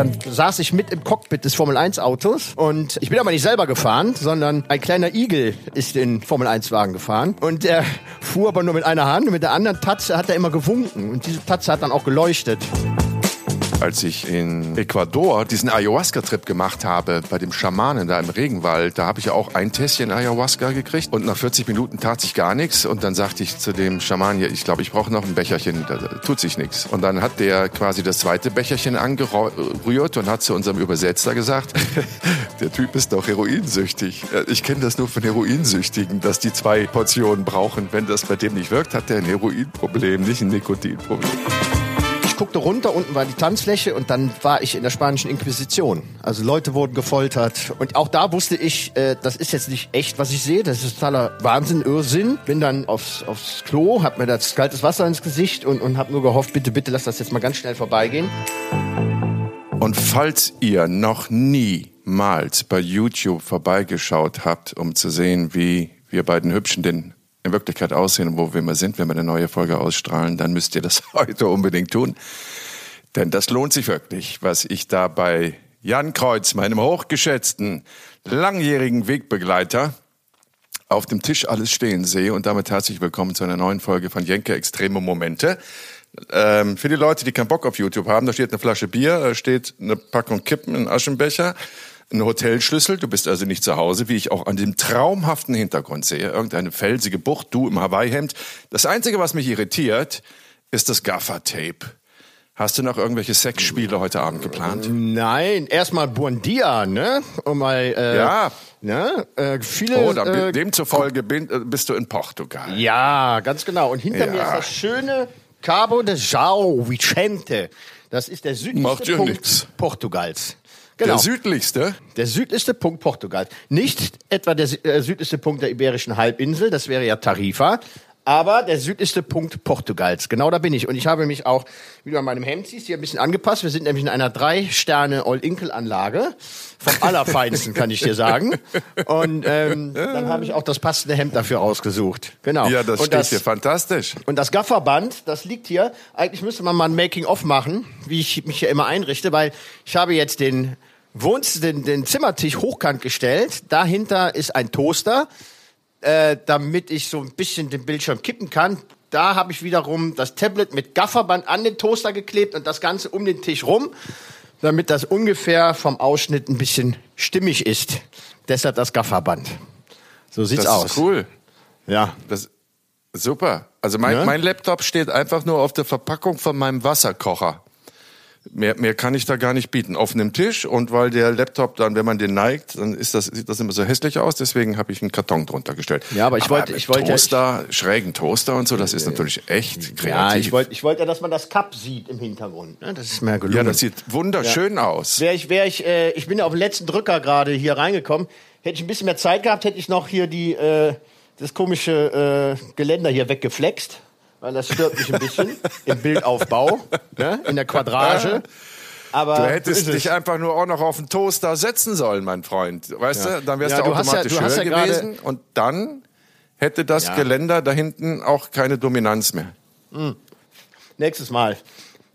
dann saß ich mit im Cockpit des Formel 1 Autos und ich bin aber nicht selber gefahren, sondern ein kleiner Igel ist den Formel 1 Wagen gefahren. Und der fuhr aber nur mit einer Hand und mit der anderen Tatze hat er immer gewunken. Und diese Tatze hat dann auch geleuchtet als ich in Ecuador diesen Ayahuasca-Trip gemacht habe, bei dem Schamanen da im Regenwald, da habe ich ja auch ein Tässchen Ayahuasca gekriegt und nach 40 Minuten tat sich gar nichts und dann sagte ich zu dem Schaman, ja, ich glaube, ich brauche noch ein Becherchen, da tut sich nichts. Und dann hat der quasi das zweite Becherchen angerührt und hat zu unserem Übersetzer gesagt, der Typ ist doch heroinsüchtig. Ich kenne das nur von Heroinsüchtigen, dass die zwei Portionen brauchen. Wenn das bei dem nicht wirkt, hat der ein Heroinproblem, nicht ein Nikotinproblem guckte runter, unten war die Tanzfläche und dann war ich in der spanischen Inquisition. Also Leute wurden gefoltert und auch da wusste ich, äh, das ist jetzt nicht echt, was ich sehe, das ist totaler Wahnsinn, Irrsinn. Bin dann aufs, aufs Klo, hab mir das kaltes Wasser ins Gesicht und, und hab nur gehofft, bitte, bitte lass das jetzt mal ganz schnell vorbeigehen. Und falls ihr noch niemals bei YouTube vorbeigeschaut habt, um zu sehen, wie wir beiden Hübschen den in Wirklichkeit aussehen und wo wir immer sind, wenn wir eine neue Folge ausstrahlen, dann müsst ihr das heute unbedingt tun. Denn das lohnt sich wirklich, was ich da bei Jan Kreuz, meinem hochgeschätzten, langjährigen Wegbegleiter, auf dem Tisch alles stehen sehe. Und damit herzlich willkommen zu einer neuen Folge von Jenke Extreme Momente. Ähm, für die Leute, die keinen Bock auf YouTube haben, da steht eine Flasche Bier, da steht eine Packung Kippen, ein Aschenbecher, ein Hotelschlüssel, du bist also nicht zu Hause, wie ich auch an dem traumhaften Hintergrund sehe, irgendeine felsige Bucht, du im Hawaii-Hemd. Das Einzige, was mich irritiert, ist das Gaffer-Tape. Hast du noch irgendwelche Sexspiele heute Abend geplant? Nein, erstmal Buon Dia, ne? Um mal, äh, ja. Ne? Äh, viele, oh, dann, äh, demzufolge bin, äh, bist du in Portugal. Ja, ganz genau. Und hinter Ja. mir ist das schöne Cabo de São Vicente. Das ist der südlichste Punkt nix. Portugals. Genau. Der südlichste? Der südlichste Punkt Portugals. Nicht etwa der äh, südlichste Punkt der Iberischen Halbinsel, das wäre ja Tarifa, aber der südlichste Punkt Portugals. Genau da bin ich. Und ich habe mich auch, wie du an meinem Hemd siehst, hier ein bisschen angepasst. Wir sind nämlich in einer Drei-Sterne-All-Inkel-Anlage. Vom Allerfeinsten, kann ich dir sagen. Und ähm, dann habe ich auch das passende Hemd dafür ausgesucht. Genau. Ja, das Und steht hier fantastisch. und das Gafferband, das liegt hier. Eigentlich müsste man mal ein Making-of machen, wie ich mich hier immer einrichte, weil ich habe jetzt den Wohns den, den Zimmertisch hochkant gestellt. Dahinter ist ein Toaster, äh, damit ich so ein bisschen den Bildschirm kippen kann. Da habe ich wiederum das Tablet mit Gafferband an den Toaster geklebt und das Ganze um den Tisch rum, damit das ungefähr vom Ausschnitt ein bisschen stimmig ist. Deshalb das Gafferband. So sieht's Das aus. ist cool. Ja. Das, super. Also mein, Ja? mein Laptop steht einfach nur auf der Verpackung von meinem Wasserkocher. Mehr, mehr kann ich da gar nicht bieten. Auf einem Tisch und weil der Laptop dann, wenn man den neigt, dann ist das, sieht das immer so hässlich aus. Deswegen habe ich einen Karton drunter gestellt. Ja, aber ich wollte- ich wollte- Toaster, schrägen Toaster und so, das ist natürlich echt kreativ. Ja, ich wollte ich wollte ja, dass man das Cup sieht im Hintergrund. Ne? Das ist mir gelungen. Ja, das sieht wunderschön aus. Wär ich, wär ich, äh, ich bin ja auf den letzten Drücker gerade hier reingekommen. Hätte ich ein bisschen mehr Zeit gehabt, hätte ich noch hier die, äh, das komische äh, Geländer hier weggeflext. Weil das stört mich ein bisschen im Bildaufbau, ne? in der Quadrage. Aber Du hättest es. dich einfach nur auch noch auf den Toaster setzen sollen, mein Freund. Weißt Ja. du, dann wärst Ja, du du hast ja- automatisch du höher gewesen und dann hätte das. Geländer da hinten auch keine Dominanz mehr. Nächstes Mal.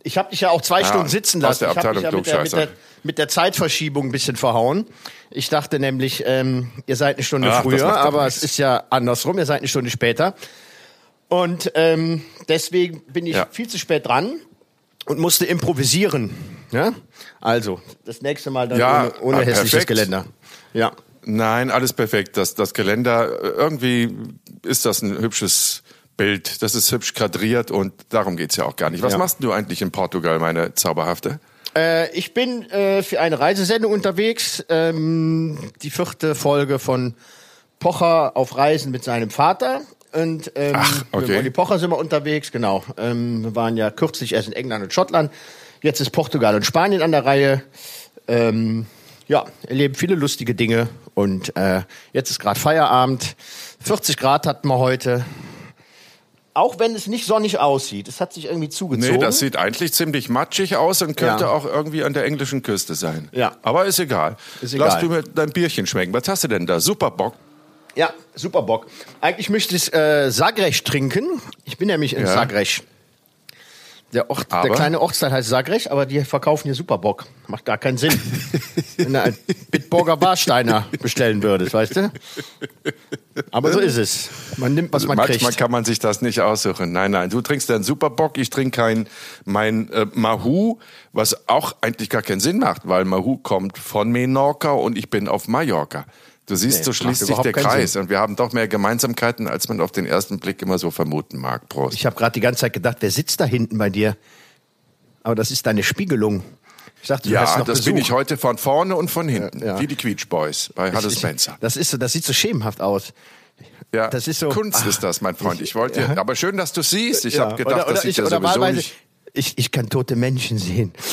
Ich habe dich ja auch zwei Ja, Stunden sitzen lassen. Ich habe dich ja mit der, mit, der, mit der Zeitverschiebung ein bisschen verhauen. Ich dachte nämlich, ähm, ihr seid eine Stunde Ach, früher, aber nichts. es ist ja andersrum. Ihr seid eine Stunde später. Und ähm, deswegen bin ich Ja. viel zu spät dran und musste improvisieren. Ja? Also, das nächste Mal dann Ja, ohne, ohne ah, hässliches perfekt. Geländer. Ja. Nein, alles perfekt. Das, das Geländer, äh, irgendwie ist das ein hübsches Bild. Das ist hübsch kadriert und darum geht's ja auch gar nicht. Was Ja. machst du eigentlich in Portugal, meine Zauberhafte? Äh, ich bin äh, für eine Reisesendung unterwegs. Ähm, die vierte Folge von Pocher auf Reisen mit seinem Vater. Und ähm, Ach, okay. mit Olli Pocher sind wir unterwegs, genau. Ähm, wir waren ja kürzlich erst in England und Schottland. Jetzt ist Portugal und Spanien an der Reihe. Ähm, ja, erleben viele lustige Dinge. Und äh, jetzt ist gerade Feierabend. 40 Grad hatten wir heute. Auch wenn es nicht sonnig aussieht. Es hat sich irgendwie zugezogen. Nee, das sieht eigentlich ziemlich matschig aus und könnte Ja. auch irgendwie an der englischen Küste sein. Ja. Aber ist egal. Ist egal. Lass du mir dein Bierchen schmecken. Was hast du denn da? Superbock. Ja, super Bock. Eigentlich möchte ich äh, Sagres trinken. Ich bin nämlich in Ja. Sagres. Der, Ort, der kleine Ortsteil heißt Sagrech, aber die verkaufen hier Superbock. Macht gar keinen Sinn. Wenn du einen Bitburger Barsteiner bestellen würdest, weißt du? Aber so ist es. Man nimmt, was man Manchmal kriegt. kann man sich das nicht aussuchen. Nein, nein, du trinkst einen Superbock, ich trinke kein mein äh, Mahu, was auch eigentlich gar keinen Sinn macht, weil Mahu kommt von Menorca und ich bin auf Mallorca. Du siehst, Nee, so schließt sich der Kreis und wir haben doch mehr Gemeinsamkeiten, als man auf den ersten Blick immer so vermuten mag. Prost. Ich habe gerade die ganze Zeit gedacht, wer sitzt da hinten bei dir? Aber das ist deine Spiegelung. Ich dachte, du hast ja, noch das Besuch. bin ich heute von vorne und von hinten, Ja, ja. wie die Quietsch Boys bei Halle Spencer. Das ist so, das sieht so schemenhaft aus. Ja, das ist so- Kunst Ah, ist das, mein Freund. Ich wollte, ja. aber schön, dass du siehst. Ich Ja, habe gedacht, oder, oder das sieht ich, ja sowieso nicht. Ich, ich kann tote Menschen sehen.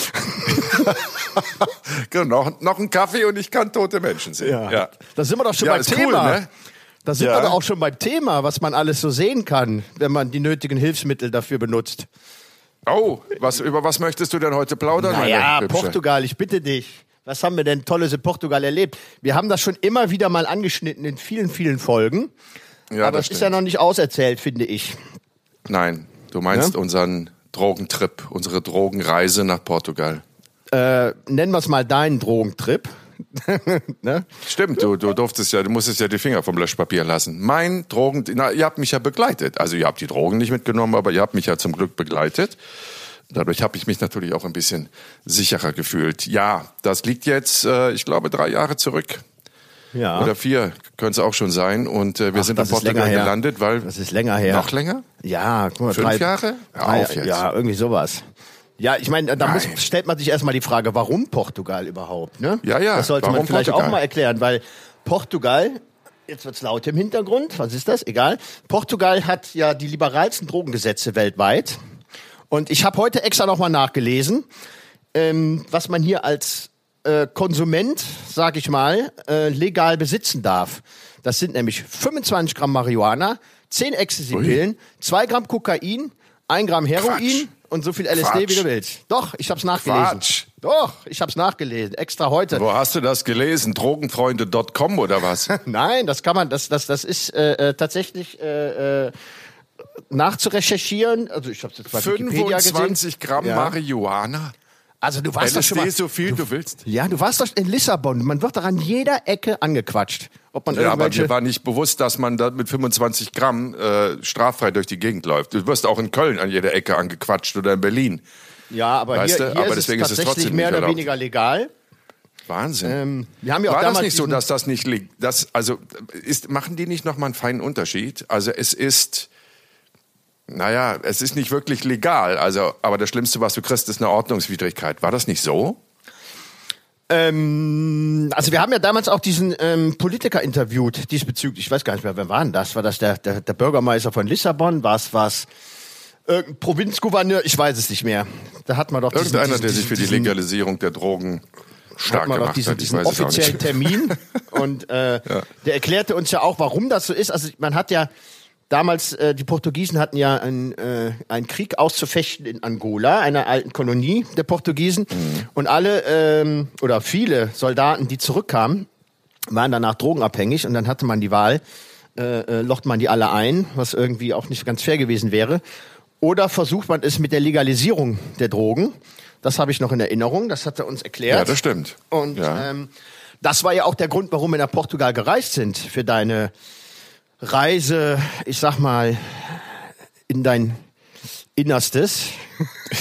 Genau, noch, noch ein Kaffee und ich kann tote Menschen sehen. Ja. Da sind wir doch schon Ja, beim ist cool, Thema. ne? Da sind Ja. wir doch auch schon beim Thema, was man alles so sehen kann, wenn man die nötigen Hilfsmittel dafür benutzt. Oh, was, über was möchtest du denn heute plaudern? Naja, meine Hübsche? Portugal, ich bitte dich. Was haben wir denn Tolles in Portugal erlebt? Wir haben das schon immer wieder mal angeschnitten in vielen, vielen Folgen. Ja, aber das es ist ja noch nicht auserzählt, finde ich. Nein, du meinst Ja? unseren Drogentrip, unsere Drogenreise nach Portugal. Äh, nennen wir es mal deinen Drogentrip. ne? Stimmt, du, du durftest ja, du musstest ja die Finger vom Löschpapier lassen. Mein Drogen, na, ihr habt mich ja begleitet. Also ihr habt die Drogen nicht mitgenommen, aber ihr habt mich ja zum Glück begleitet. Dadurch habe ich mich natürlich auch ein bisschen sicherer gefühlt. Ja, das liegt jetzt, äh, ich glaube, drei Jahre zurück. Ja. Oder vier könnte es auch schon sein. Und äh, wir Ach, sind in Portugal gelandet, weil. Das ist länger her. Noch länger? Ja, guck mal, Fünf drei, Jahre? Drei, auf jetzt. Ja, irgendwie sowas. Ja, ich meine, da muss, stellt man sich erstmal die Frage, warum Portugal überhaupt? Ne? Ja, ja, Das sollte man warum vielleicht Portugal? auch mal erklären, weil Portugal, jetzt wird's laut im Hintergrund, was ist das? Egal. Portugal hat ja die liberalsten Drogengesetze weltweit. Und ich habe heute extra nochmal nachgelesen, ähm, was man hier als äh, Konsument, sag ich mal, äh, legal besitzen darf. Das sind nämlich 25 Gramm Marihuana, 10 Ecstasy-Pillen, 2 Gramm Kokain, 1 Gramm Heroin Quatsch. und so viel LSD, wie Quatsch. du willst. Doch, ich hab's nachgelesen. Quatsch. Doch, ich hab's nachgelesen. Extra heute. Wo hast du das gelesen? Drogenfreunde.com oder was? Nein, das kann man, das, das, das ist äh, äh, tatsächlich äh, äh, nachzurecherchieren. Also ich habe jetzt bei Wikipedia gesehen. 25 Gramm Ja. Marihuana? Also du warst doch schon mal. So viel du willst. Ja, du warst doch in Lissabon. Man wird doch an jeder Ecke angequatscht. Ob man Ja, aber mir war nicht bewusst, dass man da mit 25 Gramm äh, straffrei durch die Gegend läuft. Du wirst auch in Köln an jeder Ecke angequatscht oder in Berlin. ja, aber Weißt hier, du, hier aber ist deswegen es ist es tatsächlich mehr oder erlaubt. weniger legal. Wahnsinn. Ähm, wir haben ja auch War das nicht so, dass das nicht liegt? Das, also ist, machen die nicht nochmal einen feinen Unterschied? Also es ist, naja, es ist nicht wirklich legal. Also, aber das Schlimmste, was du kriegst, ist eine Ordnungswidrigkeit. War das nicht so? Ähm, also wir haben ja damals auch diesen ähm, Politiker interviewt diesbezüglich. Ich weiß gar nicht mehr, wer war denn das? War das der, der, der Bürgermeister von Lissabon? War es was? Irgendein Provinzgouverneur? Ich weiß es nicht mehr. Da hat man doch diesen, Irgendeiner, diesen, der sich für die diesen, Legalisierung der Drogen stark hat man gemacht diesen, hat. Diesen offiziellen. Termin und äh, der erklärte uns ja auch, warum das so ist. Also man hat ja damals, äh, die Portugiesen hatten ja einen, äh, einen Krieg auszufechten in Angola, einer alten Kolonie der Portugiesen Mhm. und alle ähm, oder viele Soldaten, die zurückkamen, waren danach drogenabhängig und dann hatte man die Wahl, äh, äh, locht man die alle ein, was irgendwie auch nicht ganz fair gewesen wäre. Oder versucht man es mit der Legalisierung der Drogen. Das habe ich noch in Erinnerung, das hat er uns erklärt. Ja, das stimmt. Und ja. ähm, das war ja auch der Grund, warum wir nach Portugal gereist sind, für deine Reise, ich sag mal, in dein Innerstes,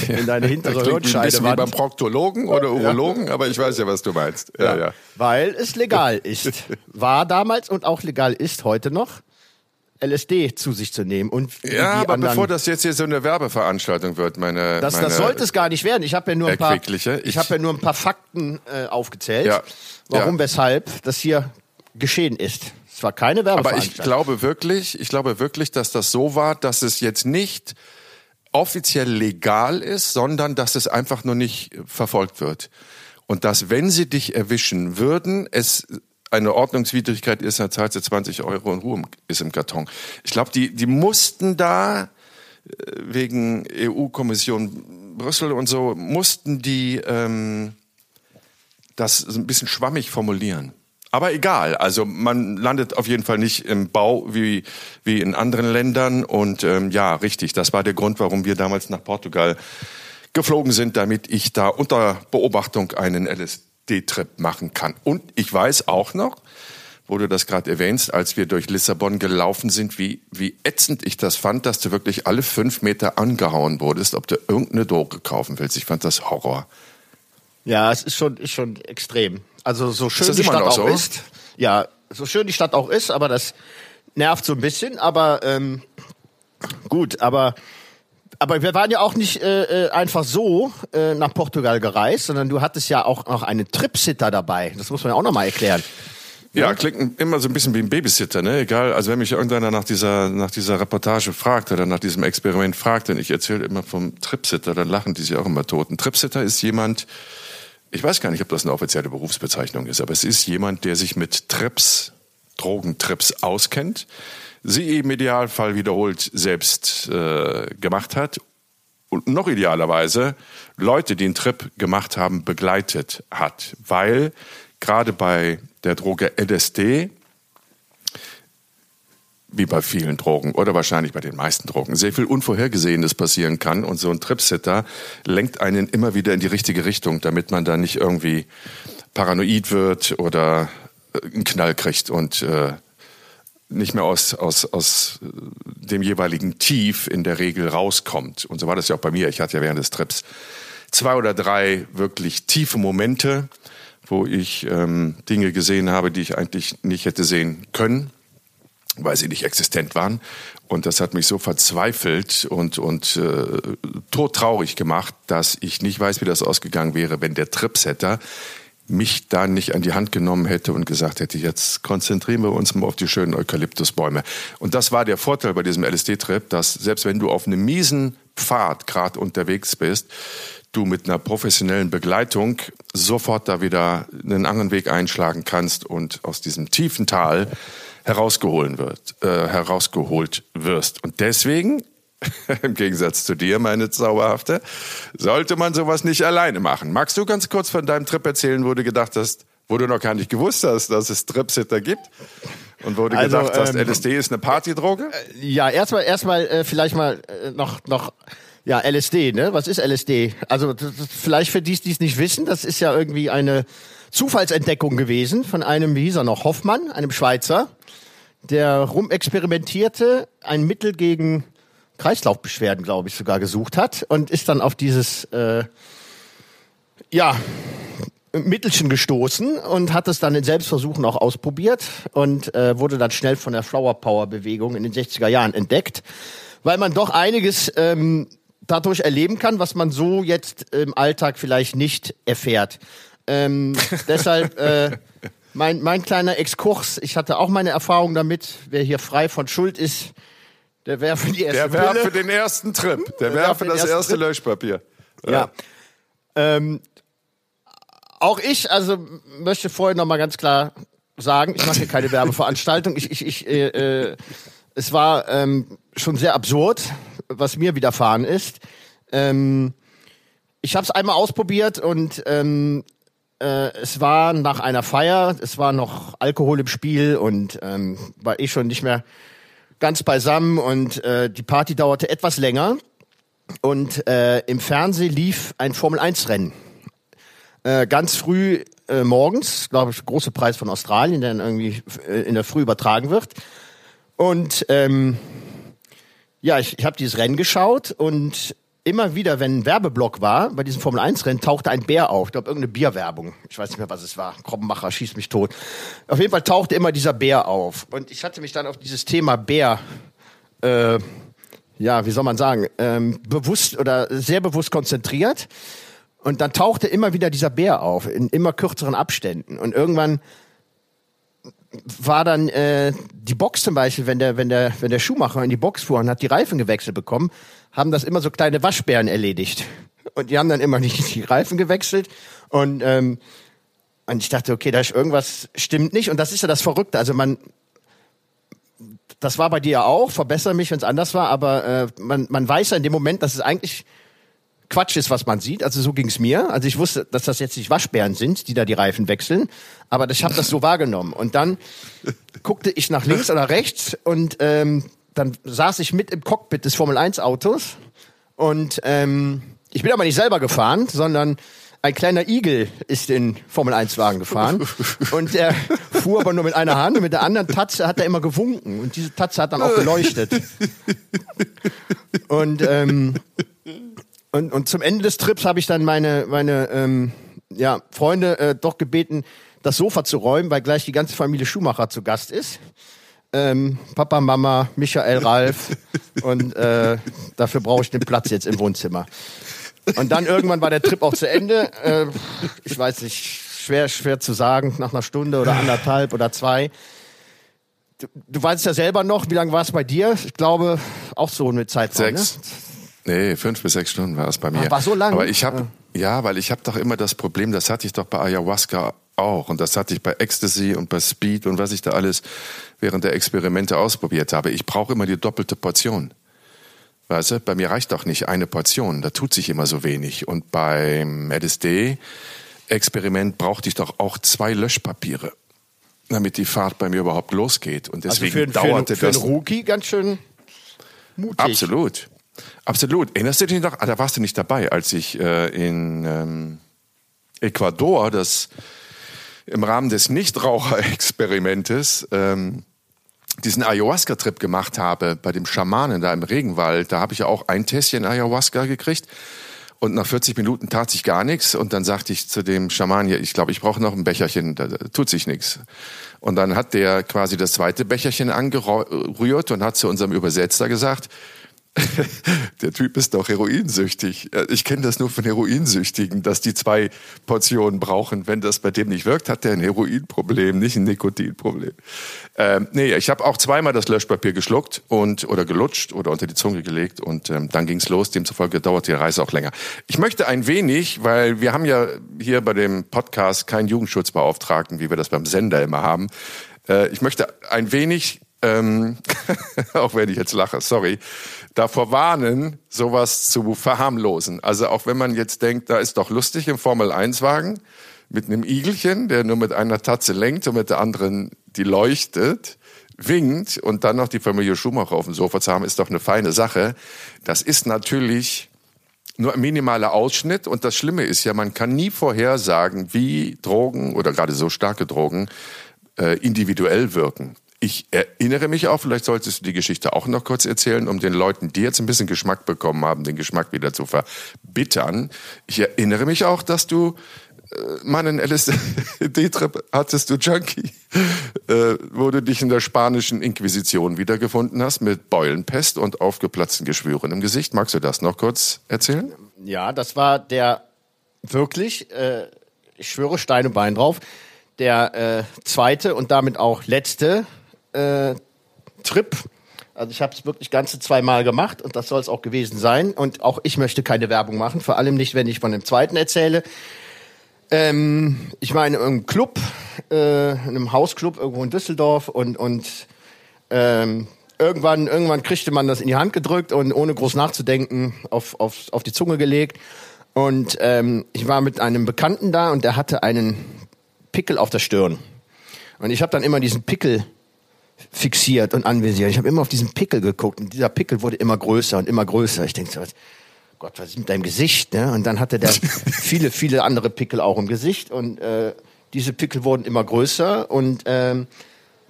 in deine hintere wie ein wie beim Hirnscheidewand. Proktologen oder Urologen, aber ich weiß ja, was du meinst. Ja, ja. Weil es legal ist. War damals und auch legal ist heute noch, LSD zu sich zu nehmen. Und Ja, aber anderen, bevor das jetzt hier so eine Werbeveranstaltung wird, meine, das, meine das sollte es gar nicht werden. Ich habe ja nur ein paar, ich Ich- habe ja nur ein paar Fakten äh, aufgezählt, Ja. warum, Ja. weshalb das hier geschehen ist. Es keine Aber Werbeveranstaltung. ich glaube wirklich, ich glaube wirklich, dass das so war, dass es jetzt nicht offiziell legal ist, sondern dass es einfach nur nicht verfolgt wird. Und dass, wenn sie dich erwischen würden, es eine Ordnungswidrigkeit ist, dann zahlst du 20 Euro und Ruhe ist im Karton. Ich glaube, die, die mussten da äh, wegen EU-Kommission Brüssel und so, mussten die ähm, das ein bisschen schwammig formulieren. Aber egal, also man landet auf jeden Fall nicht im Bau wie, wie in anderen Ländern. Und ähm, ja, richtig, das war der Grund, warum wir damals nach Portugal geflogen sind, damit ich da unter Beobachtung einen LSD-Trip machen kann. Und ich weiß auch noch, wo du das gerade erwähnst, als wir durch Lissabon gelaufen sind, wie, wie ätzend ich das fand, dass du wirklich alle fünf Meter angehauen wurdest, ob du irgendeine Droge kaufen willst. Ich fand das Horror. Ja, es ist schon, ist schon extrem. Also so schön die Stadt auch so? ist. Ja, so schön die Stadt auch ist, aber das nervt so ein bisschen. Aber ähm, gut, aber aber wir waren ja auch nicht äh, äh, einfach so äh, nach Portugal gereist, sondern du hattest ja auch noch einen Tripsitter dabei. Das muss man ja auch noch mal erklären. Ja, klingt immer so ein bisschen wie ein Babysitter, ne? Egal, also wenn mich irgendeiner nach dieser, nach dieser Reportage fragt oder nach diesem Experiment fragt und ich erzähle immer vom Tripsitter, dann lachen die sich auch immer tot. Ein Tripsitter ist jemand, ich weiß gar nicht, ob das eine offizielle Berufsbezeichnung ist, aber es ist jemand, der sich mit Trips, Drogentrips auskennt, sie im Idealfall wiederholt selbst äh, gemacht hat und noch idealerweise Leute, die einen Trip gemacht haben, begleitet hat. Weil gerade bei der Droge LSD, wie bei vielen Drogen oder wahrscheinlich bei den meisten Drogen, sehr viel Unvorhergesehenes passieren kann. Und so ein Tripsitter lenkt einen immer wieder in die richtige Richtung, damit man da nicht irgendwie paranoid wird oder äh, einen Knall kriegt und äh, nicht mehr aus, aus, aus äh, dem jeweiligen Tief in der Regel rauskommt. Und so war das ja auch bei mir. Ich hatte ja während des Trips zwei oder drei wirklich tiefe Momente, wo ich ähm, Dinge gesehen habe, die ich eigentlich nicht hätte sehen können, weil sie nicht existent waren. Und das hat mich so verzweifelt und, und äh, todtraurig gemacht, dass ich nicht weiß, wie das ausgegangen wäre, wenn der Tripsetter mich da nicht an die Hand genommen hätte und gesagt hätte, jetzt konzentrieren wir uns mal auf die schönen Eukalyptusbäume. Und das war der Vorteil bei diesem LSD-Trip, dass selbst wenn du auf einem miesen Pfad gerade unterwegs bist, du mit einer professionellen Begleitung sofort da wieder einen anderen Weg einschlagen kannst und aus diesem tiefen Tal herausgeholt, wird, äh, herausgeholt wirst. Und deswegen im Gegensatz zu dir, meine Zauberhafte, sollte man sowas nicht alleine machen. Magst du ganz kurz von deinem Trip erzählen, wo du gedacht hast, wo du noch gar nicht gewusst hast, dass es Tripsitter gibt? Und wo du Also, gedacht hast, ähm, LSD ist eine Partydroge? Ja, erstmal erstmal äh, vielleicht mal äh, noch noch ja LSD, ne? Was ist LSD? Also vielleicht für die, die es nicht wissen, das ist ja irgendwie eine Zufallsentdeckung gewesen von einem, wie hieß er noch, Hoffmann, einem Schweizer, der rumexperimentierte, ein Mittel gegen Kreislaufbeschwerden, glaube ich, sogar gesucht hat und ist dann auf dieses äh, ja Mittelchen gestoßen und hat es dann in Selbstversuchen auch ausprobiert und äh, wurde dann schnell von der Flower Power Bewegung in den 60er Jahren entdeckt, weil man doch einiges ähm, dadurch erleben kann, was man so jetzt im Alltag vielleicht nicht erfährt. Ähm, deshalb äh, mein, mein kleiner Exkurs, ich hatte auch meine Erfahrung damit, wer hier frei von Schuld ist, der werfe die erste Der werfe Pille. den ersten Trip. Der Der werfe werfe das erste Trip. Löschpapier. Ja. Ähm, auch ich, also möchte vorher noch mal ganz klar sagen, ich mache hier keine Werbeveranstaltung. Ich, ich, ich, äh, äh, es war ähm, schon sehr absurd, was mir widerfahren ist. Ähm, ich habe es einmal ausprobiert und ähm, äh, es war nach einer Feier, es war noch Alkohol im Spiel und ähm, war eh schon nicht mehr ganz beisammen und äh, die Party dauerte etwas länger und äh, im Fernsehen lief ein Formel-1-Rennen. Äh, ganz früh äh, morgens, glaube ich, große Preis von Australien, der dann irgendwie äh, in der Früh übertragen wird. Und ähm, ja, ich, ich habe dieses Rennen geschaut und immer wieder, wenn ein Werbeblock war, bei diesem Formel-1-Rennen tauchte ein Bär auf. Ich glaube, irgendeine Bierwerbung. Ich weiß nicht mehr, was es war. Krobbenmacher schießt mich tot. Auf jeden Fall tauchte immer dieser Bär auf. Und ich hatte mich dann auf dieses Thema Bär äh, ja, wie soll man sagen, ähm, bewusst oder sehr bewusst konzentriert. Und dann tauchte immer wieder dieser Bär auf, in immer kürzeren Abständen. Und irgendwann war dann äh, die Box zum Beispiel, wenn der, wenn der, wenn der Schuhmacher in die Box fuhr und hat die Reifen gewechselt bekommen, haben das immer so kleine Waschbären erledigt. Und die haben dann immer nicht die Reifen gewechselt. Und, ähm, und ich dachte, okay, da ist irgendwas stimmt nicht. Und das ist ja das Verrückte. Also man, das war bei dir ja auch, verbessere mich, wenn es anders war, aber äh, man, man weiß ja in dem Moment, dass es eigentlich Quatsch ist, was man sieht. Also so ging's mir. Also ich wusste, dass das jetzt nicht Waschbären sind, die da die Reifen wechseln. Aber ich habe das so wahrgenommen. Und dann guckte ich nach links oder rechts und ähm, dann saß ich mit im Cockpit des Formel 1 Autos und ähm, ich bin aber nicht selber gefahren, sondern ein kleiner Igel ist den Formel 1 Wagen gefahren und der fuhr aber nur mit einer Hand und mit der anderen Tatze hat er immer gewunken und diese Tatze hat dann auch geleuchtet. Und ähm, und, und zum Ende des Trips habe ich dann meine meine ähm, ja, Freunde äh, doch gebeten, das Sofa zu räumen, weil gleich die ganze Familie Schumacher zu Gast ist. Ähm, Papa, Mama, Michael, Ralf und äh, dafür brauche ich den Platz jetzt im Wohnzimmer. Und dann irgendwann war der Trip auch zu Ende. Äh, ich weiß nicht, schwer, schwer zu sagen, nach einer Stunde oder anderthalb oder zwei. Du, du weißt ja selber noch, wie lange war es bei dir? Ich glaube, auch so eine Zeit. Sechs. Ne? Nee, fünf bis sechs Stunden war es bei mir. Ach, war so lang? Aber ich habe, ja. ja, weil ich habe doch immer das Problem, das hatte ich doch bei Ayahuasca auch. Und das hatte ich bei Ecstasy und bei Speed und was ich da alles während der Experimente ausprobiert habe. Ich brauche immer die doppelte Portion. Weißt du, bei mir reicht doch nicht eine Portion. Da tut sich immer so wenig. Und beim LSD-Experiment brauchte ich doch auch zwei Löschpapiere, damit die Fahrt bei mir überhaupt losgeht. Und Also deswegen für, dauerte für, für das. einen Rookie ganz schön mutig. Absolut. Absolut. Erinnerst du dich noch? Ah, da warst du nicht dabei, als ich äh, in ähm, Ecuador das im Rahmen des Nichtraucher-Experimentes ähm, diesen Ayahuasca-Trip gemacht habe bei dem Schamanen da im Regenwald. Da habe ich auch ein Tässchen Ayahuasca gekriegt. Und nach 40 Minuten tat sich gar nichts. Und dann sagte ich zu dem Schaman, ja, ich glaube, ich brauche noch ein Becherchen, da tut sich nichts. Und dann hat der quasi das zweite Becherchen angerührt und hat zu unserem Übersetzer gesagt, der Typ ist doch heroinsüchtig. Äh, Ich kenne das nur von Heroinsüchtigen, dass die zwei Portionen brauchen. Wenn das bei dem nicht wirkt, hat der ein Heroinproblem, nicht ein Nikotinproblem. Ähm, nee, ich habe auch zweimal das Löschpapier geschluckt und oder gelutscht oder unter die Zunge gelegt und ähm, dann ging's los. Demzufolge dauerte die Reise auch länger. Ich möchte ein wenig, weil wir haben ja hier bei dem Podcast keinen Jugendschutzbeauftragten, wie wir das beim Sender immer haben. Äh, ich möchte ein wenig ähm, auch wenn ich jetzt lache, sorry, davor warnen, sowas zu verharmlosen. Also auch wenn man jetzt denkt, da ist doch lustig im Formel-1-Wagen mit einem Igelchen, der nur mit einer Tatze lenkt und mit der anderen die leuchtet, winkt und dann noch die Familie Schumacher auf dem Sofa zu haben, ist doch eine feine Sache. Das ist natürlich nur ein minimaler Ausschnitt und das Schlimme ist ja, man kann nie vorhersagen, wie Drogen oder gerade so starke Drogen äh, individuell wirken. Ich erinnere mich auch, vielleicht solltest du die Geschichte auch noch kurz erzählen, um den Leuten, die jetzt ein bisschen Geschmack bekommen haben, den Geschmack wieder zu verbittern. Ich erinnere mich auch, dass du äh, mal einen LSD-Trip hattest, du Junkie, äh, wo du dich in der spanischen Inquisition wiedergefunden hast mit Beulenpest und aufgeplatzten Geschwüren im Gesicht. Magst du das noch kurz erzählen? Ja, das war der wirklich, äh, ich schwöre Stein und Bein drauf, der äh, zweite und damit auch letzte äh, Trip. Also ich habe es wirklich ganze zweimal gemacht und das soll es auch gewesen sein. Und auch ich möchte keine Werbung machen, vor allem nicht, wenn ich von dem zweiten erzähle. Ähm, ich war in einem Club, äh, in einem Hausclub irgendwo in Düsseldorf und, und ähm, irgendwann, irgendwann kriegte man das in die Hand gedrückt und ohne groß nachzudenken auf, auf, auf die Zunge gelegt. Und ähm, ich war mit einem Bekannten da und der hatte einen Pickel auf der Stirn. Und ich habe dann immer diesen Pickel fixiert und anvisiert. Ich habe immer auf diesen Pickel geguckt und dieser Pickel wurde immer größer und immer größer. Ich denke so, Gott, was ist mit deinem Gesicht? Ne? Und dann hatte der viele, viele andere Pickel auch im Gesicht und äh, diese Pickel wurden immer größer und ähm,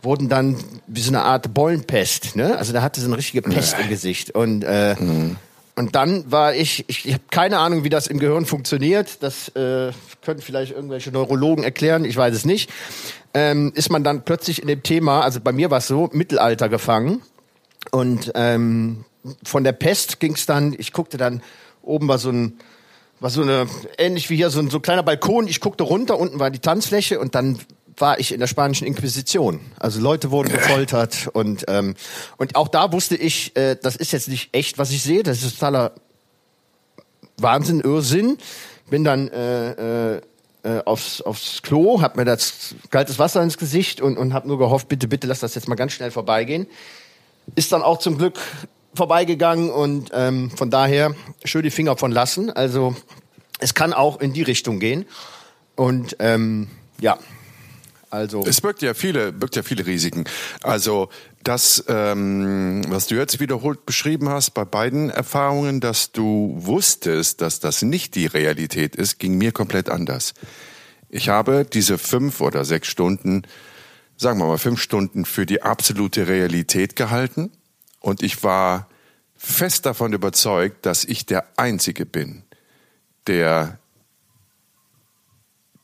wurden dann wie so eine Art Bollenpest. Ne? Also da hatte so eine richtige Pest im Gesicht und äh, und dann war ich, ich, ich habe keine Ahnung, wie das im Gehirn funktioniert. Das äh, können vielleicht irgendwelche Neurologen erklären, ich weiß es nicht. Ähm, ist man dann plötzlich in dem Thema, also bei mir war es so, Mittelalter gefangen. Und ähm, von der Pest ging es dann, ich guckte dann, oben war so ein, war so eine, ähnlich wie hier, so ein so ein kleiner Balkon, ich guckte runter, unten war die Tanzfläche und dann war ich in der spanischen Inquisition. Also Leute wurden gefoltert und ähm, und auch da wusste ich, äh, das ist jetzt nicht echt, was ich sehe. Das ist totaler Wahnsinn, Irrsinn. Bin dann äh, äh, äh, aufs, aufs Klo, hab mir das kaltes Wasser ins Gesicht und und hab nur gehofft, bitte bitte lass das jetzt mal ganz schnell vorbeigehen. Ist dann auch zum Glück vorbeigegangen und ähm, von daher schön die Finger von lassen. Also es kann auch in die Richtung gehen. Und ähm, ja, also. Es birgt ja viele, birgt ja viele Risiken. Also das, ähm, was du jetzt wiederholt beschrieben hast bei beiden Erfahrungen, dass du wusstest, dass das nicht die Realität ist, ging mir komplett anders. Ich habe diese fünf oder sechs Stunden, sagen wir mal fünf Stunden für die absolute Realität gehalten und ich war fest davon überzeugt, dass ich der Einzige bin, der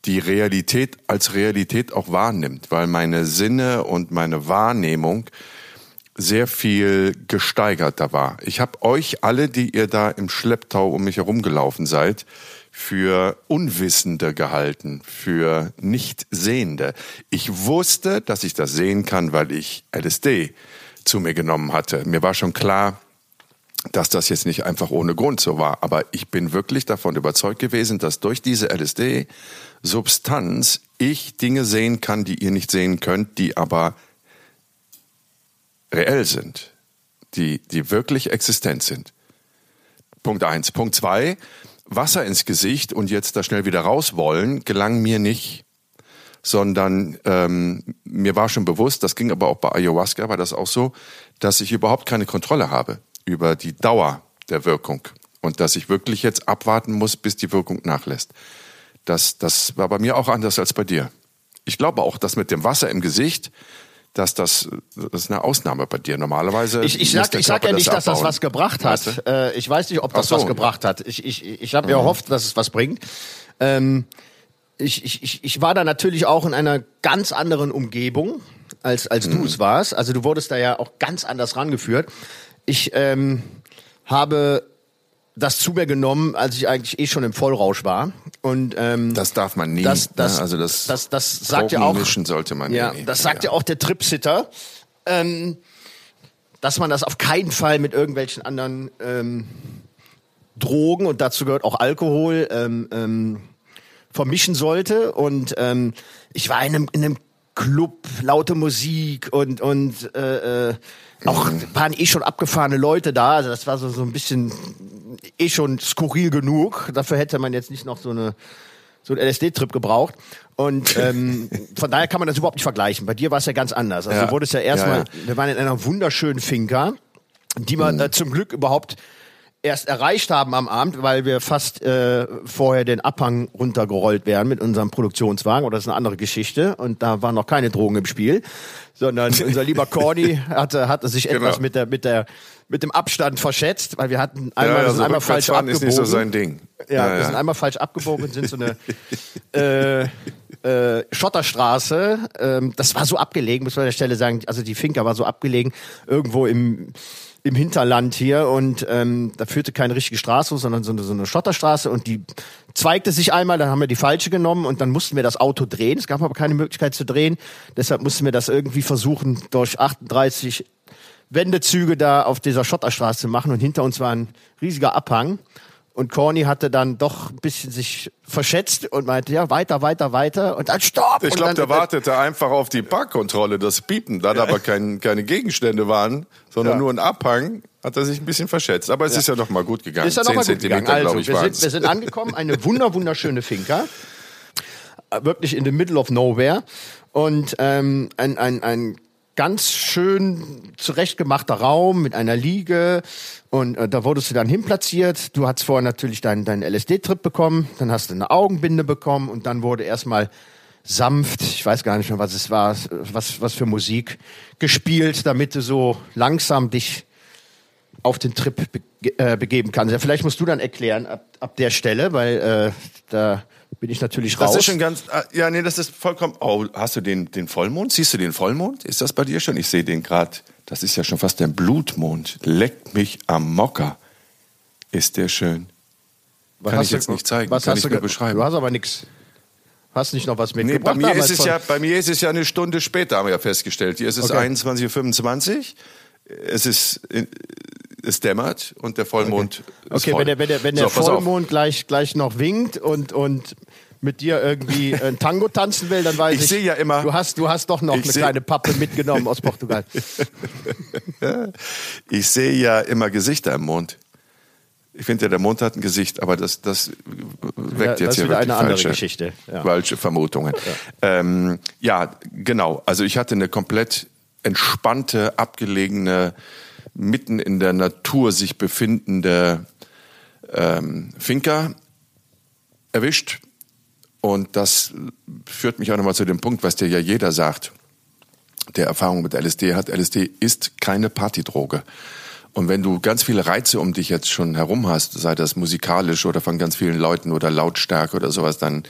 die Realität als Realität auch wahrnimmt, weil meine Sinne und meine Wahrnehmung sehr viel gesteigerter war. Ich habe euch alle, die ihr da im Schlepptau um mich herumgelaufen seid, für Unwissende gehalten, für Nichtsehende. Ich wusste, dass ich das sehen kann, weil ich LSD zu mir genommen hatte. Mir war schon klar, dass das jetzt nicht einfach ohne Grund so war. Aber ich bin wirklich davon überzeugt gewesen, dass durch diese LSD-Substanz ich Dinge sehen kann, die ihr nicht sehen könnt, die aber reell sind, die, die wirklich existent sind. Punkt eins. Punkt zwei, Wasser ins Gesicht und jetzt da schnell wieder raus wollen, gelang mir nicht, sondern ähm, mir war schon bewusst, das ging aber auch bei Ayahuasca, war das auch so, dass ich überhaupt keine Kontrolle habe über die Dauer der Wirkung und dass ich wirklich jetzt abwarten muss, bis die Wirkung nachlässt. Das, das war bei mir auch anders als bei dir. Ich glaube auch, dass mit dem Wasser im Gesicht, dass das, das ist eine Ausnahme bei dir. Normalerweise. Ich, ich sag, ich sag ja nicht, das dass das was gebracht hat. Weißt du? äh, ich weiß nicht, ob das so, was gebracht hat. Ich, ich, ich habe mir mhm. erhofft, dass es was bringt. Ähm, ich, ich, ich war da natürlich auch in einer ganz anderen Umgebung, als, als mhm. du es warst. Also du wurdest da ja auch ganz anders rangeführt. Ich ähm, habe das zu mir genommen, als ich eigentlich eh schon im Vollrausch war. Und ähm, das darf man nie. Das, das, ne? also das, das, das sagt ja auch. Mischen sollte man ja, nie. das sagt ja, ja auch der Tripsitter, ähm, dass man das auf keinen Fall mit irgendwelchen anderen ähm, Drogen und dazu gehört auch Alkohol ähm, ähm, vermischen sollte. Und ähm, ich war in einem, in einem Club, laute Musik und und äh, äh, auch waren eh schon abgefahrene Leute da. Also das war so, so ein bisschen eh schon skurril genug. Dafür hätte man jetzt nicht noch so eine so einen LSD-Trip gebraucht. Und ähm, von daher kann man das überhaupt nicht vergleichen. Bei dir war es ja ganz anders. Also ja. du wurdest ja erstmal, ja, ja. wir waren in einer wunderschönen Finca, die man mhm. äh, zum Glück überhaupt erst erreicht haben am Abend, weil wir fast äh, vorher den Abhang runtergerollt wären mit unserem Produktionswagen. Oder das ist eine andere Geschichte. Und da waren noch keine Drogen im Spiel, sondern unser lieber Corny hatte, hatte sich genau. etwas mit der mit der mit dem Abstand verschätzt, weil wir hatten einmal, ja, also einmal falsch abgebogen. ist nicht so sein Ding. Ja, ja wir sind einmal falsch abgebogen und sind so eine äh, äh, Schotterstraße. Ähm, das war so abgelegen, muss man an der Stelle sagen. Also die Finca war so abgelegen, irgendwo im im Hinterland hier und ähm, da führte keine richtige Straße, sondern so eine, so eine Schotterstraße und die zweigte sich einmal, dann haben wir die falsche genommen und dann mussten wir das Auto drehen. Es gab aber keine Möglichkeit zu drehen, deshalb mussten wir das irgendwie versuchen durch 38 Wendezüge da auf dieser Schotterstraße machen und hinter uns war ein riesiger Abhang und Corny hatte dann doch ein bisschen sich verschätzt und meinte, ja, weiter, weiter, weiter. Und dann stopp! Ich glaube, der wartete einfach auf die Parkkontrolle, das Piepen. Da ja. aber kein, keine Gegenstände waren, sondern ja. nur ein Abhang, hat er sich ein bisschen verschätzt. Aber es ja. ist ja noch mal gut gegangen. Ist ja noch mal gut gegangen. Also, ich, wir, sind, wir sind angekommen, eine wunder, wunderschöne Finca. Wirklich in the middle of nowhere. Und ähm, ein, ein, ein ganz schön zurechtgemachter Raum mit einer Liege und äh, da wurdest du dann hinplatziert. Du hast vorher natürlich deinen deinen LSD-Trip bekommen, dann hast du eine Augenbinde bekommen und dann wurde erstmal sanft, ich weiß gar nicht mehr, was es war, was, was für Musik gespielt, damit du so langsam dich auf den Trip be äh, begeben kannst. Ja, vielleicht musst du dann erklären ab, ab der Stelle, weil äh, da bin ich natürlich raus. Das ist schon ganz, ah, ja, nee, das ist vollkommen, oh, hast du den, den Vollmond? Siehst du den Vollmond? Ist das bei dir schon? Ich sehe den gerade, das ist ja schon fast der Blutmond. Leckt mich am Mocker. Ist der schön. Was Kann ich jetzt du, nicht zeigen, was kann ich mir beschreiben. Du hast aber nichts. Hast nicht noch was mitgebracht? Nee, bei mir, ist es ja, bei mir ist es ja eine Stunde später, haben wir ja festgestellt. Hier ist es okay. 21.25 Uhr. Es ist, es dämmert und der Vollmond okay. ist Okay, voll. wenn der, wenn der, wenn der so, Vollmond gleich, gleich noch winkt und, und mit dir irgendwie ein Tango tanzen will, dann weiß ich, Ich sehe ja immer- du hast, du hast doch noch eine kleine Pappe mitgenommen aus Portugal. Ich sehe ja immer Gesichter im Mond. Ich finde ja, der Mond hat ein Gesicht, aber das, das weckt Ja, jetzt das ist hier eine andere falsche, Geschichte, ja. falsche Vermutungen. Ja. Ähm, ja, genau. Also ich hatte eine komplett entspannte, abgelegene, mitten in der Natur sich befindende ähm, Finca erwischt. Und das führt mich auch nochmal zu dem Punkt, was dir ja jeder sagt, der Erfahrung mit LSD hat. LSD ist keine Partydroge. Und wenn du ganz viele Reize um dich jetzt schon herum hast, sei das musikalisch oder von ganz vielen Leuten oder Lautstärke oder sowas, dann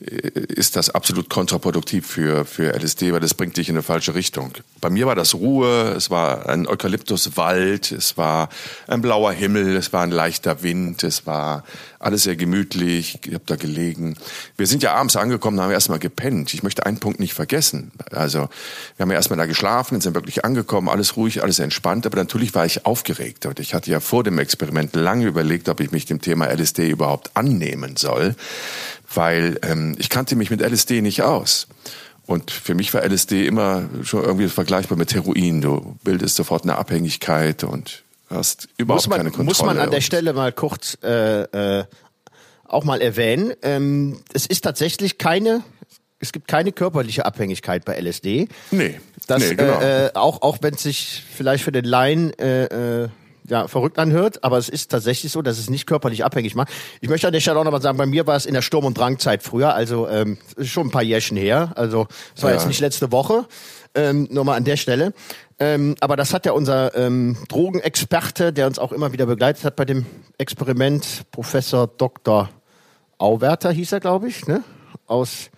ist das absolut kontraproduktiv für, für LSD, weil das bringt dich in eine falsche Richtung. Bei mir war das Ruhe, es war ein Eukalyptuswald, es war ein blauer Himmel, es war ein leichter Wind, es war alles sehr gemütlich, ich habe da gelegen. Wir sind ja abends angekommen, haben erstmal gepennt. Ich möchte einen Punkt nicht vergessen. Also wir haben ja erstmal da geschlafen, sind wirklich angekommen, alles ruhig, alles entspannt, aber natürlich war ich aufgeregt. Und ich hatte ja vor dem Experiment lange überlegt, ob ich mich dem Thema LSD überhaupt annehmen soll, weil ähm, ich kannte mich mit LSD nicht aus. Und für mich war LSD immer schon irgendwie vergleichbar mit Heroin. Du bildest sofort eine Abhängigkeit und hast überhaupt man, keine Kontrolle. muss man an der Stelle mal kurz äh, äh, auch mal erwähnen. Ähm, es ist tatsächlich keine, es gibt keine körperliche Abhängigkeit bei LSD. Nee, Das, nee, genau. äh, äh, auch auch wenn es sich vielleicht für den Laien äh, äh, ja, verrückt anhört, aber es ist tatsächlich so, dass es nicht körperlich abhängig macht. Ich möchte an der Stelle auch nochmal sagen, bei mir war es in der Sturm- und Drangzeit früher, also ähm, schon ein paar Jährchen her, also es war Ja. jetzt nicht letzte Woche, ähm, nur mal an der Stelle. Ähm, aber das hat ja unser ähm, Drogenexperte, der uns auch immer wieder begleitet hat bei dem Experiment, Professor Dr. Auwerter hieß er, glaube ich, ne? Aus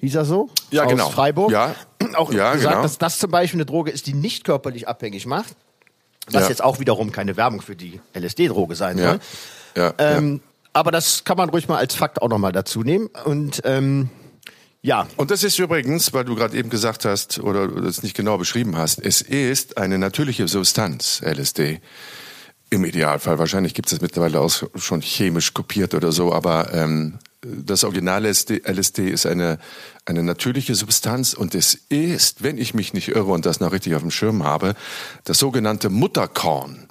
Hieß er so? Ja, Aus genau. Freiburg. Ja. Auch Ja, gesagt, genau. dass das zum Beispiel eine Droge ist, die nicht körperlich abhängig macht. Was Ja. jetzt auch wiederum keine Werbung für die LSD-Droge sein Ja. soll. Ja, Ähm, Aber das kann man ruhig mal als Fakt auch nochmal dazu nehmen. Und ähm, ja, Und das ist übrigens, weil du gerade eben gesagt hast oder das nicht genau beschrieben hast, es ist eine natürliche Substanz, LSD. Im Idealfall. Wahrscheinlich gibt es das mittlerweile auch schon chemisch kopiert oder so, aber ähm, das Original LSD, LSD ist eine, eine natürliche Substanz und es ist, wenn ich mich nicht irre und das noch richtig auf dem Schirm habe, das sogenannte Mutterkorn.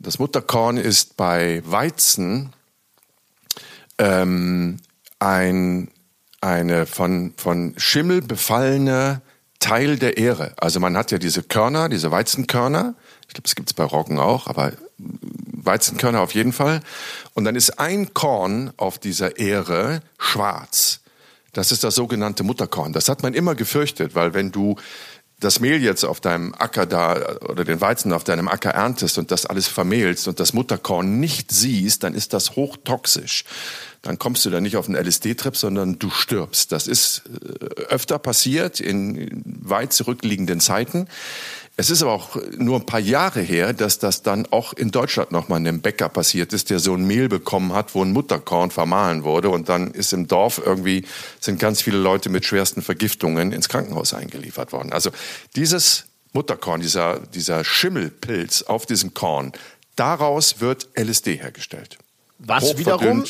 Das Mutterkorn ist bei Weizen ähm, ein, eine von, von Schimmel befallene Teil der Ähre. Also man hat ja diese Körner, diese Weizenkörner. Ich glaube, es gibt es bei Roggen auch, aber Weizenkörner auf jeden Fall. Und dann ist ein Korn auf dieser Ähre schwarz. Das ist das sogenannte Mutterkorn. Das hat man immer gefürchtet, weil wenn du das Mehl jetzt auf deinem Acker da oder den Weizen auf deinem Acker erntest und das alles vermehlst und das Mutterkorn nicht siehst, dann ist das hochtoxisch. Dann kommst du da nicht auf einen LSD-Trip, sondern du stirbst. Das ist äh, öfter passiert in weit zurückliegenden Zeiten. Es ist aber auch nur ein paar Jahre her, dass das dann auch in Deutschland nochmal einem Bäcker passiert ist, der so ein Mehl bekommen hat, wo ein Mutterkorn vermahlen wurde. Und dann ist im Dorf irgendwie, sind ganz viele Leute mit schwersten Vergiftungen ins Krankenhaus eingeliefert worden. Also dieses Mutterkorn, dieser, dieser Schimmelpilz auf diesem Korn, daraus wird LSD hergestellt. was wiederum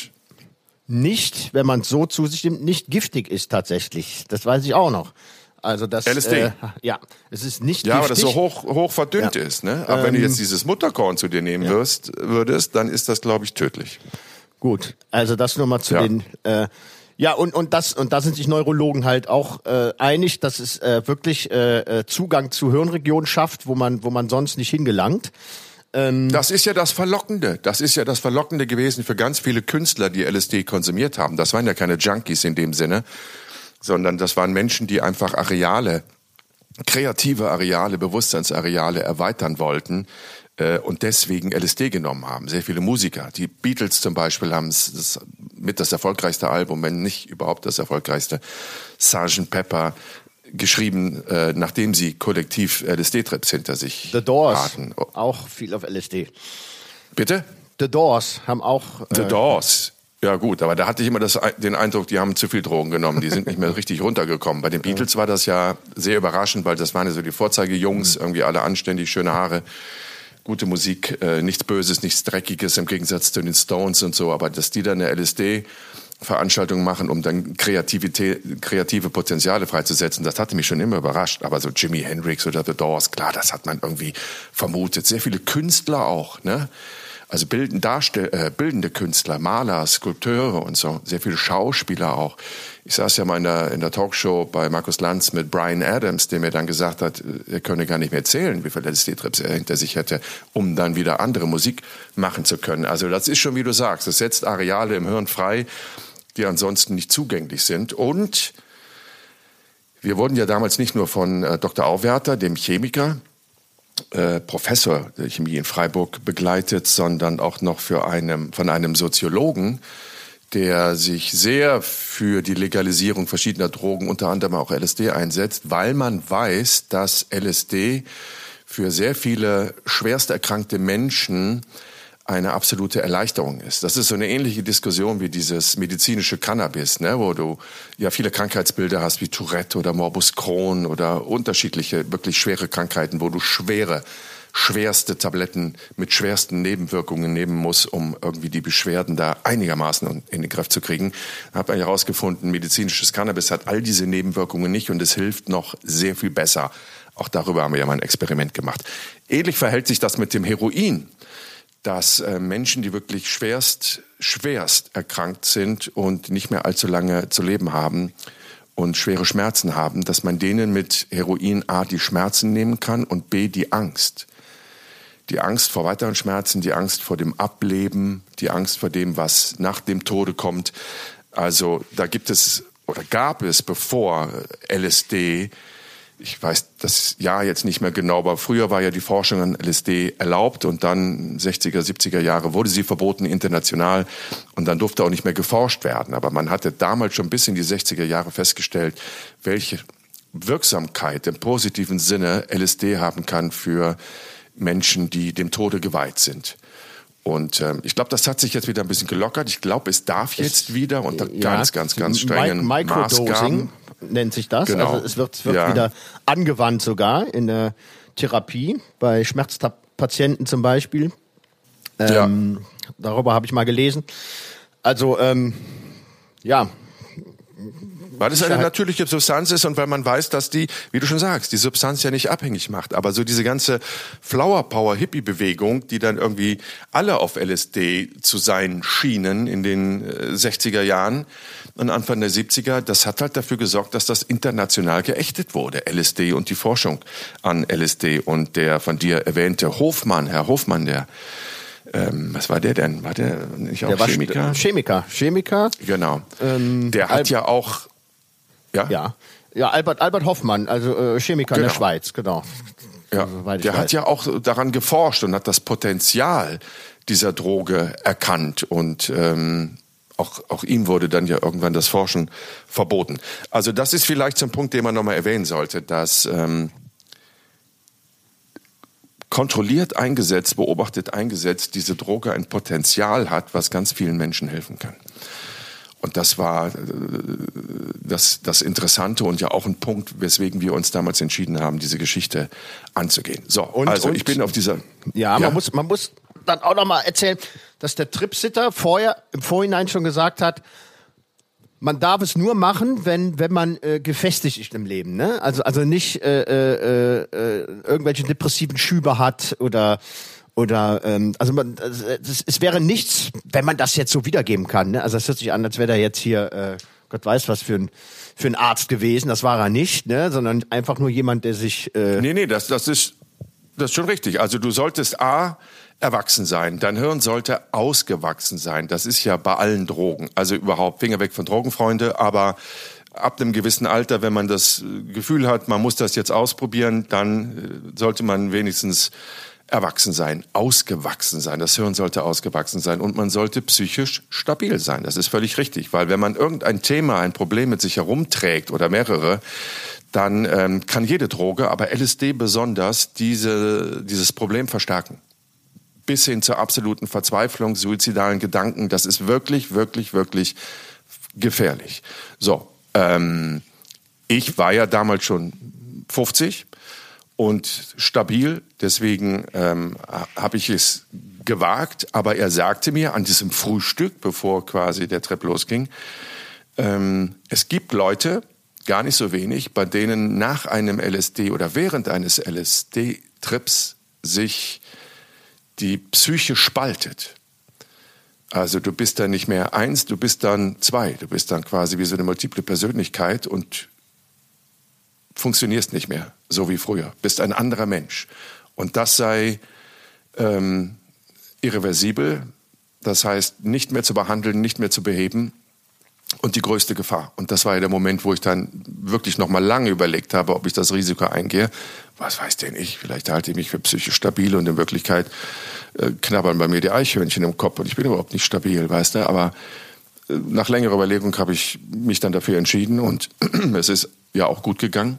nicht, wenn man es so zu sich nimmt, nicht giftig ist tatsächlich. Das weiß ich auch noch. Also das LSD. Äh, ja, es ist nicht Ja, aber das so hoch, hoch verdünnt Ja. ist. Ne? Aber wenn du jetzt dieses Mutterkorn zu dir nehmen wirst, würdest, dann ist das, glaube ich, tödlich. Gut, also das nur mal zu Ja. den. Äh, ja, und, und das und da sind sich Neurologen halt auch äh, einig, dass es äh, wirklich äh, äh, Zugang zu Hirnregionen schafft, wo man wo man sonst nicht hingelangt. Das ist ja das Verlockende. Das ist ja das Verlockende gewesen für ganz viele Künstler, die LSD konsumiert haben. Das waren ja keine Junkies in dem Sinne, sondern das waren Menschen, die einfach Areale, kreative Areale, Bewusstseinsareale erweitern wollten äh, und deswegen LSD genommen haben. Sehr viele Musiker. Die Beatles zum Beispiel haben es das mit das erfolgreichste Album, wenn nicht überhaupt das erfolgreichste, Sgt. Pepper geschrieben, äh, nachdem sie kollektiv LSD-Trips hinter sich The Doors hatten. Oh, auch viel auf LSD. Bitte? The Doors haben auch The äh, Doors. Ja gut, aber da hatte ich immer das, den Eindruck, die haben zu viel Drogen genommen. Die sind nicht mehr richtig runtergekommen. Bei den Beatles war das ja sehr überraschend, weil das waren ja so die Vorzeigejungs, irgendwie alle anständig, schöne Haare, gute Musik, äh, nichts Böses, nichts Dreckiges im Gegensatz zu den Stones und so. Aber dass die dann eine LSD Veranstaltungen machen, um dann Kreativität, kreative Potenziale freizusetzen. Das hatte mich schon immer überrascht. Aber so Jimi Hendrix oder The Doors, klar, das hat man irgendwie vermutet. Sehr viele Künstler auch, ne? Also bilden, Darstell äh, bildende Künstler, Maler, Skulpteure und so. Sehr viele Schauspieler auch. Ich saß ja mal in der, in der Talkshow bei Markus Lanz mit Brian Adams, der mir dann gesagt hat, er könne gar nicht mehr zählen, wie viele LSD-Trips er hinter sich hätte, um dann wieder andere Musik machen zu können. Also das ist schon, wie du sagst, es setzt Areale im Hirn frei, die ansonsten nicht zugänglich sind. Und wir wurden ja damals nicht nur von äh, Dr. Auwerter, dem Chemiker, äh, Professor der Chemie in Freiburg begleitet, sondern auch noch für einem, von einem Soziologen, der sich sehr für die Legalisierung verschiedener Drogen, unter anderem auch LSD, einsetzt, weil man weiß, dass LSD für sehr viele schwerst erkrankte Menschen eine absolute Erleichterung ist. Das ist so eine ähnliche Diskussion wie dieses medizinische Cannabis, ne, wo du ja viele Krankheitsbilder hast wie Tourette oder Morbus Crohn oder unterschiedliche wirklich schwere Krankheiten, wo du schwere schwerste Tabletten mit schwersten Nebenwirkungen nehmen muss, um irgendwie die Beschwerden da einigermaßen in den Griff zu kriegen. Ich habe herausgefunden, medizinisches Cannabis hat all diese Nebenwirkungen nicht und es hilft noch sehr viel besser. Auch darüber haben wir ja mal ein Experiment gemacht. Ähnlich verhält sich das mit dem Heroin dass äh, Menschen, die wirklich schwerst, schwerst erkrankt sind und nicht mehr allzu lange zu leben haben und schwere Schmerzen haben, dass man denen mit Heroin A die Schmerzen nehmen kann und B die Angst. Die Angst vor weiteren Schmerzen, die Angst vor dem Ableben, die Angst vor dem, was nach dem Tode kommt. Also da gibt es oder gab es bevor LSD ich weiß das Jahr jetzt nicht mehr genau, aber früher war ja die Forschung an LSD erlaubt und dann 60er, 70er Jahre wurde sie verboten international und dann durfte auch nicht mehr geforscht werden. Aber man hatte damals schon bis in die 60er Jahre festgestellt, welche Wirksamkeit im positiven Sinne LSD haben kann für Menschen, die dem Tode geweiht sind. Und ähm, ich glaube, das hat sich jetzt wieder ein bisschen gelockert. Ich glaube, es darf jetzt wieder unter ja, ganz, ganz, ganz strengen Maßgaben nennt sich das. Genau. Also es wird, es wird ja. wieder angewandt sogar in der Therapie bei Schmerzpatienten zum Beispiel. Ähm, ja. Darüber habe ich mal gelesen. Also ähm, ja, weil es eine natürliche Substanz ist und weil man weiß, dass die, wie du schon sagst, die Substanz ja nicht abhängig macht. Aber so diese ganze Flower Power Hippie Bewegung, die dann irgendwie alle auf LSD zu sein schienen in den 60er äh, Jahren und Anfang der 70er, das hat halt dafür gesorgt, dass das international geächtet wurde. LSD und die Forschung an LSD und der von dir erwähnte Hofmann, Herr Hofmann, der ähm, was war der denn? War der nicht auch der Chemiker? Chemiker. Chemiker. Genau. Ähm, der hat ja auch ja? Ja. Ja, Albert, Albert Hoffmann, also äh, Chemiker genau. in der genau. Schweiz, genau. Ja, also, der hat ja auch daran geforscht und hat das Potenzial dieser Droge erkannt und ähm, auch, auch ihm wurde dann ja irgendwann das Forschen verboten. Also das ist vielleicht so ein Punkt, den man nochmal erwähnen sollte, dass ähm, kontrolliert eingesetzt, beobachtet eingesetzt, diese Droge ein Potenzial hat, was ganz vielen Menschen helfen kann. Und das war äh, das, das Interessante und ja auch ein Punkt, weswegen wir uns damals entschieden haben, diese Geschichte anzugehen. So, und, also und, ich bin auf dieser. Ja, ja, man muss, man muss dann auch noch mal erzählen, dass der Tripsitter vorher im Vorhinein schon gesagt hat, man darf es nur machen, wenn wenn man äh, gefestigt ist im Leben, ne? Also also nicht äh, äh, äh, irgendwelche depressiven Schübe hat oder oder ähm, also man, es, es wäre nichts, wenn man das jetzt so wiedergeben kann. Ne? Also es hört sich an, als wäre da jetzt hier, äh, Gott weiß was für ein für ein Arzt gewesen. Das war er nicht, ne? sondern einfach nur jemand, der sich. Äh nee, nee, das, das ist das ist schon richtig. Also du solltest A erwachsen sein. Dein Hirn sollte ausgewachsen sein. Das ist ja bei allen Drogen. Also überhaupt Finger weg von Drogenfreunde, aber ab einem gewissen Alter, wenn man das Gefühl hat, man muss das jetzt ausprobieren, dann äh, sollte man wenigstens erwachsen sein, ausgewachsen sein. Das Hirn sollte ausgewachsen sein und man sollte psychisch stabil sein. Das ist völlig richtig, weil wenn man irgendein Thema, ein Problem mit sich herumträgt oder mehrere, dann ähm, kann jede Droge, aber LSD besonders, diese, dieses Problem verstärken. Bis hin zur absoluten Verzweiflung, suizidalen Gedanken. Das ist wirklich, wirklich, wirklich gefährlich. So, ähm, ich war ja damals schon 50 und stabil. Deswegen ähm, habe ich es gewagt. Aber er sagte mir an diesem Frühstück, bevor quasi der Trip losging, ähm, es gibt Leute, gar nicht so wenig, bei denen nach einem LSD oder während eines LSD-Trips sich die Psyche spaltet. Also du bist dann nicht mehr eins, du bist dann zwei. Du bist dann quasi wie so eine multiple Persönlichkeit und funktionierst nicht mehr so wie früher. Bist ein anderer Mensch. Und das sei ähm, irreversibel, das heißt nicht mehr zu behandeln, nicht mehr zu beheben und die größte Gefahr. Und das war ja der Moment, wo ich dann wirklich noch mal lange überlegt habe, ob ich das Risiko eingehe. Was weiß denn ich? Vielleicht halte ich mich für psychisch stabil und in Wirklichkeit äh, knabbern bei mir die Eichhörnchen im Kopf und ich bin überhaupt nicht stabil, weißt du? Aber äh, nach längerer Überlegung habe ich mich dann dafür entschieden und es ist ja auch gut gegangen.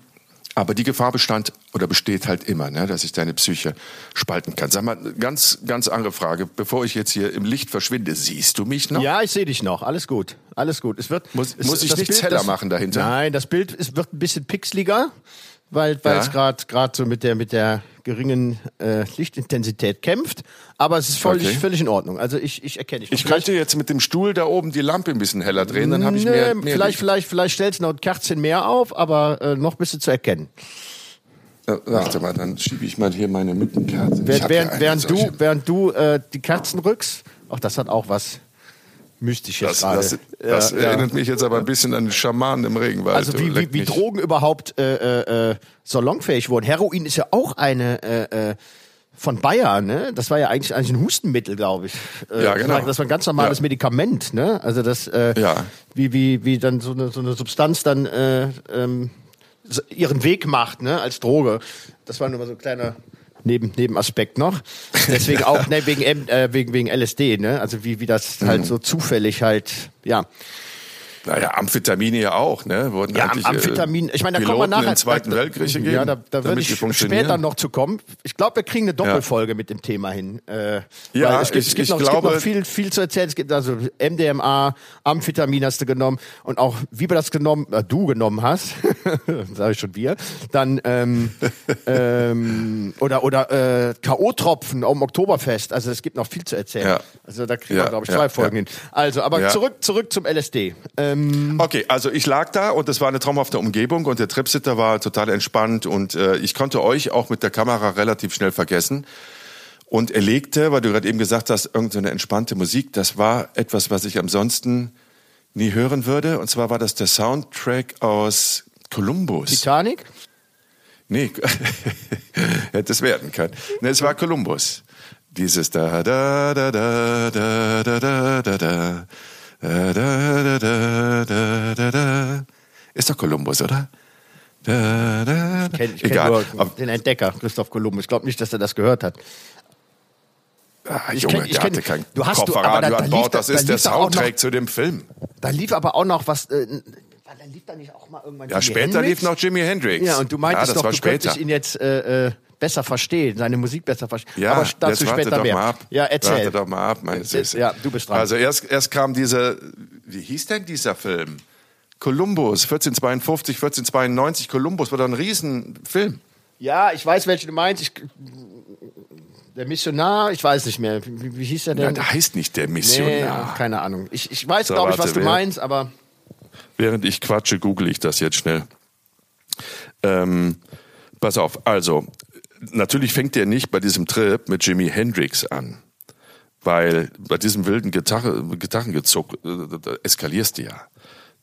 Aber die Gefahr bestand oder besteht halt immer, ne, dass ich deine Psyche spalten kann. Sag mal, ganz, ganz andere Frage. Bevor ich jetzt hier im Licht verschwinde, siehst du mich noch? Ja, ich sehe dich noch. Alles gut. Alles gut. Es wird, muss, es, muss ich nichts Bild, heller das, machen dahinter? Nein, das Bild es wird ein bisschen pixeliger weil weil es gerade gerade so mit der mit der geringen äh, Lichtintensität kämpft, aber es ist völlig okay. völlig in Ordnung. Also ich ich erkenne dich. Ich könnte jetzt mit dem Stuhl da oben die Lampe ein bisschen heller drehen, dann habe ich mehr, mehr vielleicht vielleicht vielleicht stellst du noch ein Kerzchen mehr auf, aber äh, noch bist du zu erkennen. Äh, warte mal, dann schiebe ich mal hier meine Mittenkerze. Während, während, während du während du äh, die Kerzen rückst, auch das hat auch was Mystisches das, das, das ja, erinnert ja. mich jetzt aber ein bisschen an die Schamanen im Regenwald. Also wie, wie, wie Drogen überhaupt äh, äh, salonfähig wurden. Heroin ist ja auch eine äh, äh, von Bayern, ne? Das war ja eigentlich, eigentlich ein Hustenmittel, glaube ich. Äh, ja, genau. Das war ein ganz normales ja. Medikament, ne? Also das, äh, ja. wie, wie, wie dann so eine, so eine Substanz dann äh, ähm, ihren Weg macht, ne? Als Droge. Das war nur mal so ein kleiner neben, Nebenaspekt noch. Deswegen auch ne, wegen, äh, wegen, wegen LSD, ne? Also wie, wie das halt mhm. so zufällig halt, ja. Naja, Amphetamine ja auch, ne? Wurden ja, äh, Amphetamin. Ich meine, da Piloten kommen wir nachher. Im Zweiten da, Weltkrieg gegeben, ja, da, da würde ich später noch zu kommen. Ich glaube, wir kriegen eine Doppelfolge ja. mit dem Thema hin. Äh, ja, es gibt, ich, es gibt, ich noch, glaube, es gibt noch viel, viel zu erzählen. Es gibt also MDMA, Amphetamin hast du genommen und auch wie wir das genommen, äh, du genommen hast, sage ich schon wir. Dann ähm, ähm, oder oder äh, KO-Tropfen am Oktoberfest. Also es gibt noch viel zu erzählen. Ja. Also da kriegen wir glaube ich zwei Folgen hin. Also, aber zurück zurück zum LSD. Ähm, ähm okay, also ich lag da und es war eine traumhafte Umgebung und der Tripsitter war total entspannt und äh, ich konnte euch auch mit der Kamera relativ schnell vergessen. Und er legte, weil du gerade eben gesagt hast, irgendeine entspannte Musik. Das war etwas, was ich ansonsten nie hören würde. Und zwar war das der Soundtrack aus Columbus. Titanic? Nee, hätte es werden können. Nee, es war Columbus. Dieses da da da da da da da da da, da, da, da, da, da. Ist doch Kolumbus, oder? Da, da, ich kenne kenn nur den Entdecker, Christoph Kolumbus. Ich glaube nicht, dass er das gehört hat. Ah, ich Junge, kenn, ich der kenn, hatte kein du hast du, da, an Bord. Das da ist der Soundtrack noch, zu dem Film. Da lief aber auch noch was... Äh, da lief da nicht auch mal irgendwann Ja, Jimi später Hendrix? lief noch Jimi Hendrix. Ja, und du meintest ja, doch, du später. könntest ihn jetzt äh, äh, besser verstehen, seine Musik besser verstehen. Ja, aber dazu jetzt später mehr. Mal ab. Ja, erzähl. Warte doch mal ab, meine Süße. Ja, du bist dran. Also erst, erst kam dieser, wie hieß denn dieser Film? Columbus, 1452, 1492. Columbus war doch ein Riesenfilm. Ja, ich weiß, welchen du meinst. Ich, der Missionar, ich weiß nicht mehr. Wie, wie hieß der denn? Ja, der heißt nicht der Missionar. Nee, keine Ahnung. Ich, ich weiß, so, glaube ich, was du meinst, aber. Während ich quatsche, google ich das jetzt schnell. Ähm, pass auf, also natürlich fängt er nicht bei diesem Trip mit Jimi Hendrix an. Weil bei diesem wilden Gitarre, Gitarrengezug äh, eskalierst du ja.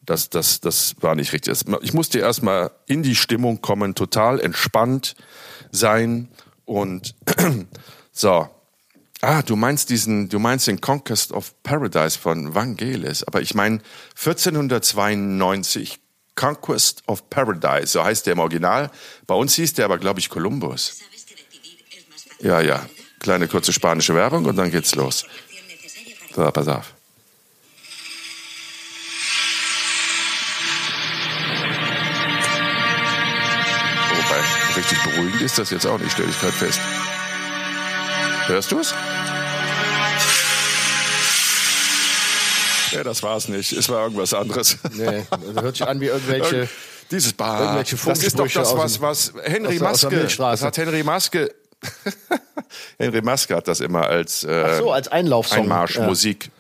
Das, das, das war nicht richtig. Ich musste erstmal in die Stimmung kommen, total entspannt sein und so. Ah, du meinst diesen, du meinst den Conquest of Paradise von Vangelis, aber ich meine 1492 Conquest of Paradise, so heißt der im Original. Bei uns hieß der aber, glaube ich, Columbus. Ja, ja. Kleine kurze spanische Werbung und dann geht's los. So, pass auf. Wobei, richtig beruhigend ist das jetzt auch nicht, stelle ich gerade fest. Hörst du es? Ja, das war es nicht. Es war irgendwas anderes. Nee, das hört sich an wie irgendwelche Dieses Bar, Irgendwelche das ist doch das, aus was, was Henry aus aus Maske, Milchstraße. das hat Henry Maske, Henry Maske hat das immer als, äh, Ach so, als Einlaufsong. Einmarschmusik. Ja.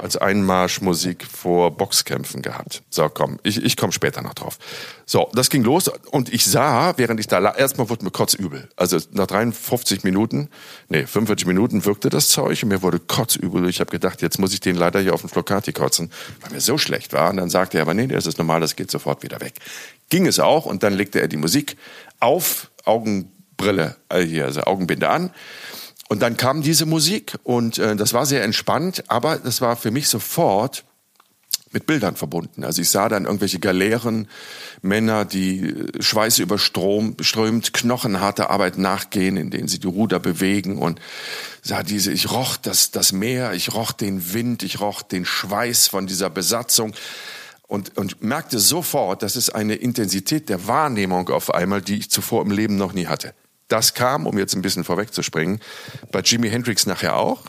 Als Einmarschmusik vor Boxkämpfen gehabt. So, komm, ich, ich komme später noch drauf. So, das ging los und ich sah, während ich da lag, erstmal wurde mir kotzübel. Also nach 53 Minuten, nee, 45 Minuten wirkte das Zeug und mir wurde kotzübel. Ich habe gedacht, jetzt muss ich den leider hier auf den Flocati kotzen, weil mir so schlecht war. Und dann sagte er, aber nee, das ist normal, das geht sofort wieder weg. Ging es auch und dann legte er die Musik auf, Augenbrille, äh, hier, also Augenbinde an. Und dann kam diese Musik und äh, das war sehr entspannt, aber das war für mich sofort mit Bildern verbunden. Also ich sah dann irgendwelche Galeeren, Männer, die äh, Schweiß überströmt, knochenharte Arbeit nachgehen, in denen sie die Ruder bewegen und sah diese, ich roch das, das Meer, ich roch den Wind, ich roch den Schweiß von dieser Besatzung und, und merkte sofort, das ist eine Intensität der Wahrnehmung auf einmal, die ich zuvor im Leben noch nie hatte. Das kam, um jetzt ein bisschen vorwegzuspringen, bei Jimi Hendrix nachher auch.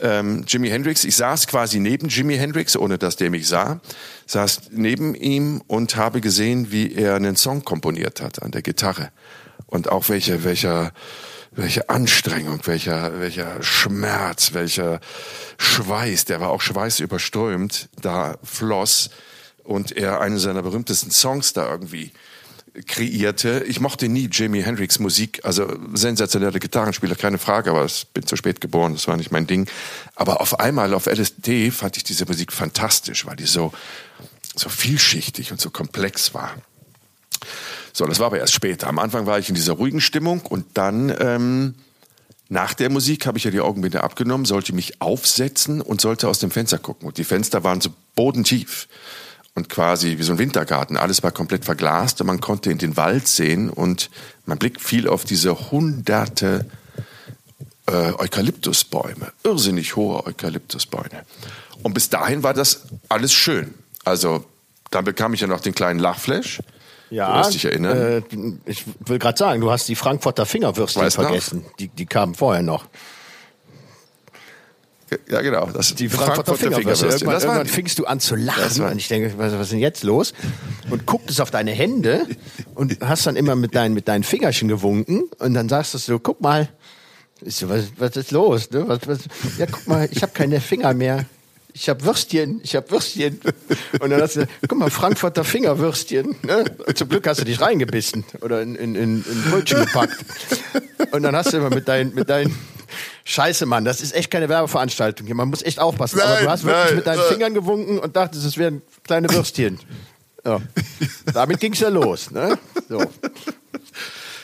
Ähm, Jimi Hendrix, ich saß quasi neben Jimi Hendrix, ohne dass der mich sah, saß neben ihm und habe gesehen, wie er einen Song komponiert hat an der Gitarre. Und auch welche, welcher, welche Anstrengung, welcher, welcher Schmerz, welcher Schweiß, der war auch schweißüberströmt, da floss und er einen seiner berühmtesten Songs da irgendwie kreierte. Ich mochte nie Jimi Hendrix Musik, also sensationelle Gitarrenspieler, keine Frage, aber ich bin zu spät geboren, das war nicht mein Ding. Aber auf einmal auf LSD fand ich diese Musik fantastisch, weil die so, so vielschichtig und so komplex war. So, das war aber erst später. Am Anfang war ich in dieser ruhigen Stimmung und dann ähm, nach der Musik habe ich ja die Augenbinde abgenommen, sollte mich aufsetzen und sollte aus dem Fenster gucken. Und die Fenster waren so bodentief und quasi wie so ein Wintergarten. Alles war komplett verglast und man konnte in den Wald sehen und mein Blick fiel auf diese hunderte äh, Eukalyptusbäume, irrsinnig hohe Eukalyptusbäume. Und bis dahin war das alles schön. Also dann bekam ich ja noch den kleinen Lachflash. Ja, dich erinnern. Äh, ich will gerade sagen, du hast die Frankfurter Fingerwürstchen noch? vergessen. Die, die kamen vorher noch. Ja, genau. Das, Die Frankfurter, Fingerwürstchen. Irgendwann, Das irgendwann fingst du an zu lachen und ich denke, was, was ist denn jetzt los? Und gucktest auf deine Hände und hast dann immer mit deinen, mit deinen Fingerchen gewunken und dann sagst du so, guck mal, so, was, was ist los? Ne? Was, was, ja, guck mal, ich habe keine Finger mehr. Ich habe Würstchen, ich habe Würstchen. Und dann hast du, guck mal, Frankfurter Fingerwürstchen. Ne? Zum Glück hast du dich reingebissen oder in, in, in, in Brötchen gepackt. Und dann hast du immer mit deinen, mit deinen Scheiße, Mann, das ist echt keine Werbeveranstaltung hier. Man muss echt aufpassen. Aber Nein, du hast wirklich nein, mit deinen äh. Fingern gewunken und dachtest, es wären kleine Würstchen. Ja. Damit ging's ja los. Ne? So.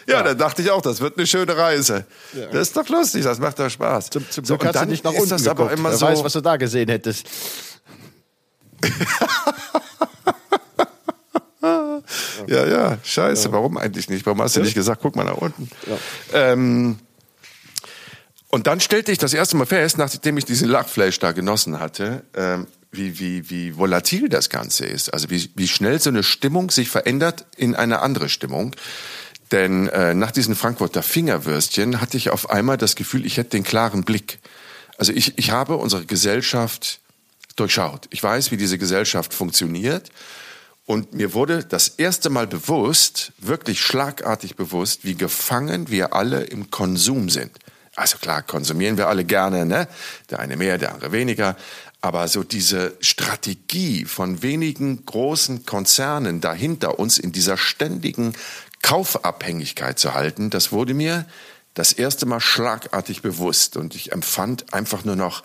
Ja, dann dachte ich auch, das wird eine schöne Reise. Das ist doch lustig, das macht doch Spaß. Zum, zum So, Glück hast du nicht nach unten das geguckt. aber immer Wer so. weiß, was du da gesehen hättest. ja, ja, scheiße, warum eigentlich nicht? Warum hast du nicht gesagt, guck mal nach unten? Ähm, und dann stellte ich das erste Mal fest, nachdem ich diesen Lachfleisch da genossen hatte, ähm, wie, wie, wie volatil das Ganze ist. Also wie, wie schnell so eine Stimmung sich verändert in eine andere Stimmung. Denn äh, nach diesen Frankfurter Fingerwürstchen hatte ich auf einmal das Gefühl, ich hätte den klaren Blick. Also ich, ich habe unsere Gesellschaft durchschaut. Ich weiß, wie diese Gesellschaft funktioniert. Und mir wurde das erste Mal bewusst, wirklich schlagartig bewusst, wie gefangen wir alle im Konsum sind. Also klar, konsumieren wir alle gerne, ne? Der eine mehr, der andere weniger. Aber so diese Strategie von wenigen großen Konzernen dahinter uns in dieser ständigen Kaufabhängigkeit zu halten, das wurde mir das erste Mal schlagartig bewusst. Und ich empfand einfach nur noch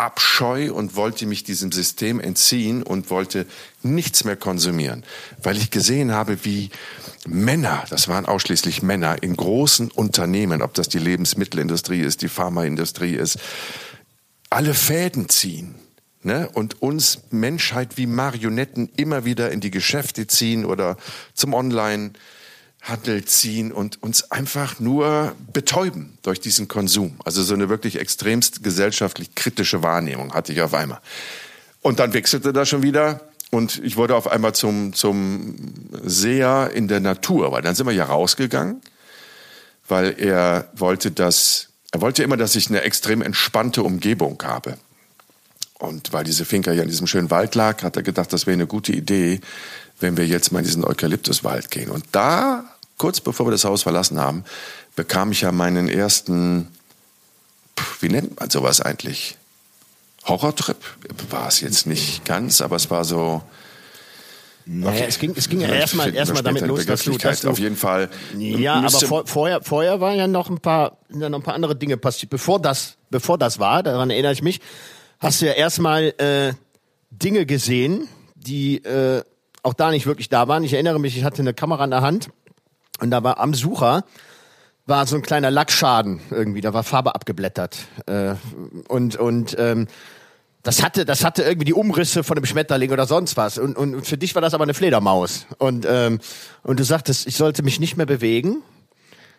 Abscheu und wollte mich diesem System entziehen und wollte nichts mehr konsumieren, weil ich gesehen habe, wie Männer, das waren ausschließlich Männer in großen Unternehmen, ob das die Lebensmittelindustrie ist, die Pharmaindustrie ist, alle Fäden ziehen. Ne? Und uns Menschheit wie Marionetten immer wieder in die Geschäfte ziehen oder zum Online Handel ziehen und uns einfach nur betäuben durch diesen Konsum. Also so eine wirklich extremst gesellschaftlich kritische Wahrnehmung hatte ich auf einmal. Und dann wechselte das schon wieder und ich wurde auf einmal zum, zum Seher in der Natur, weil dann sind wir ja rausgegangen, weil er wollte das, er wollte immer, dass ich eine extrem entspannte Umgebung habe. Und weil diese Finca ja in diesem schönen Wald lag, hat er gedacht, das wäre eine gute Idee, wenn wir jetzt mal in diesen Eukalyptuswald gehen. Und da, kurz bevor wir das Haus verlassen haben, bekam ich ja meinen ersten, wie nennt man sowas eigentlich? Horrortrip war es jetzt nicht ganz, aber es war so. Naja, es ging, es ging ja erstmal erstmal damit los, dass du, dass du auf jeden Fall. Ja, aber vor, vorher, vorher waren ja noch ein paar, ja noch ein paar andere Dinge passiert. Bevor das, bevor das war, daran erinnere ich mich, hast du ja erstmal äh, Dinge gesehen, die äh, auch da nicht wirklich da waren. Ich erinnere mich, ich hatte eine Kamera in der Hand und da war am Sucher war so ein kleiner Lackschaden irgendwie, da war Farbe abgeblättert. Äh, und und ähm, das hatte, das hatte irgendwie die Umrisse von einem Schmetterling oder sonst was. Und, und für dich war das aber eine Fledermaus. Und, ähm, und du sagtest, ich sollte mich nicht mehr bewegen.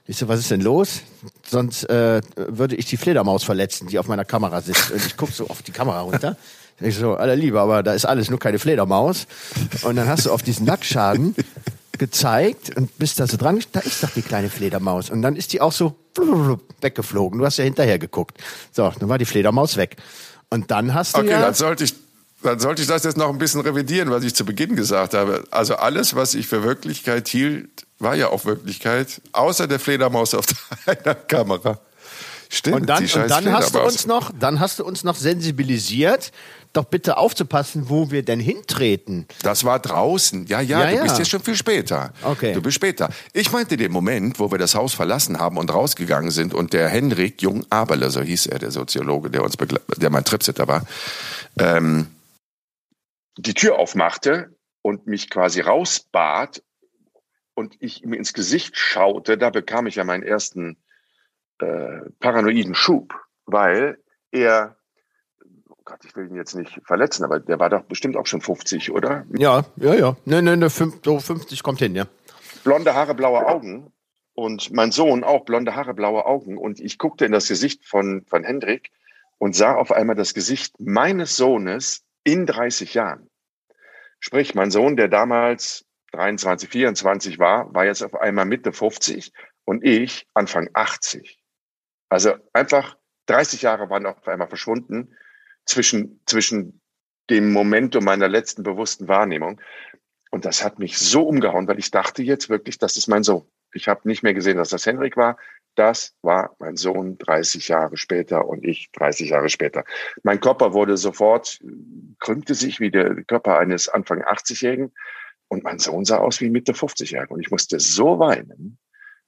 Ich so, was ist denn los? Sonst äh, würde ich die Fledermaus verletzen, die auf meiner Kamera sitzt. Und ich guck so auf die Kamera runter. Ich so, aller Liebe, aber da ist alles nur keine Fledermaus. Und dann hast du auf diesen Lackschaden gezeigt und bist da so dran, da ist doch die kleine Fledermaus. Und dann ist die auch so weggeflogen. Du hast ja hinterher geguckt. So, dann war die Fledermaus weg. Und dann hast du okay, ja... dann sollte ich dann sollte ich das jetzt noch ein bisschen revidieren, was ich zu Beginn gesagt habe. Also alles, was ich für Wirklichkeit hielt, war ja auch Wirklichkeit, außer der Fledermaus auf deiner Kamera. Stimmt, und dann, und dann hast du uns noch, dann hast du uns noch sensibilisiert, doch bitte aufzupassen, wo wir denn hintreten. Das war draußen. Ja, ja, Ja, du ja. bist jetzt schon viel später. Okay. Du bist später. Ich meinte den Moment, wo wir das Haus verlassen haben und rausgegangen sind und der Henrik Jung Aberle, so hieß er, der Soziologe, der uns der mein Tripsitter war, ähm, die Tür aufmachte und mich quasi rausbat und ich ihm ins Gesicht schaute, da bekam ich ja meinen ersten äh, paranoiden Schub, weil er, Gott, ich will ihn jetzt nicht verletzen, aber der war doch bestimmt auch schon 50, oder? Ja, ja, ja. Ne, ne, ne, so 50 kommt hin, ja. blonde Haare, blaue Augen und mein Sohn auch blonde Haare, blaue Augen. Und ich guckte in das Gesicht von, von Hendrik und sah auf einmal das Gesicht meines Sohnes in 30 Jahren. Sprich, mein Sohn, der damals 23, 24 war, war jetzt auf einmal Mitte 50 und ich Anfang 80. Also einfach 30 Jahre waren auf einmal verschwunden zwischen, zwischen dem Momentum meiner letzten bewussten Wahrnehmung. Und das hat mich so umgehauen, weil ich dachte jetzt wirklich, das ist mein Sohn. Ich habe nicht mehr gesehen, dass das Henrik war. Das war mein Sohn 30 Jahre später und ich 30 Jahre später. Mein Körper wurde sofort, krümmte sich wie der Körper eines Anfang 80-Jährigen und mein Sohn sah aus wie Mitte 50-Jährigen. Und ich musste so weinen,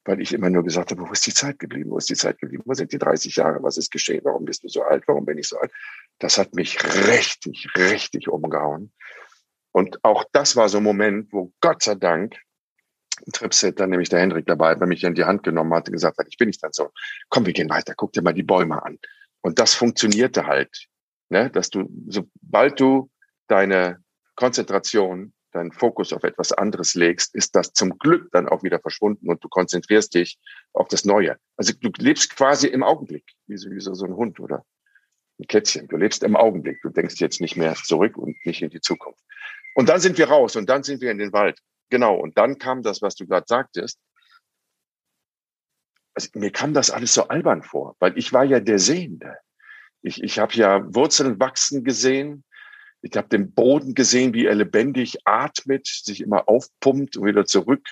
weil ich immer nur gesagt habe, wo ist die Zeit geblieben? Wo ist die Zeit geblieben? Wo sind die 30 Jahre? Was ist geschehen? Warum bist du so alt? Warum bin ich so alt? Das hat mich richtig, richtig umgehauen. Und auch das war so ein Moment, wo Gott sei Dank ein Tripsitter, nämlich der Hendrik dabei, der mich in die Hand genommen hat und gesagt hat, ich bin nicht dein Sohn. Komm, wir gehen weiter, guck dir mal die Bäume an. Und das funktionierte halt, ne? dass du, sobald du deine Konzentration, deinen Fokus auf etwas anderes legst, ist das zum Glück dann auch wieder verschwunden und du konzentrierst dich auf das Neue. Also du lebst quasi im Augenblick, wie so, wie so, so ein Hund oder ein Kätzchen. Du lebst im Augenblick. Du denkst jetzt nicht mehr zurück und nicht in die Zukunft. Und dann sind wir raus und dann sind wir in den Wald. Genau. Und dann kam das, was du gerade sagtest. Also, mir kam das alles so albern vor, weil ich war ja der Sehende. Ich, ich habe ja Wurzeln wachsen gesehen. Ich habe den Boden gesehen, wie er lebendig atmet, sich immer aufpumpt und wieder zurück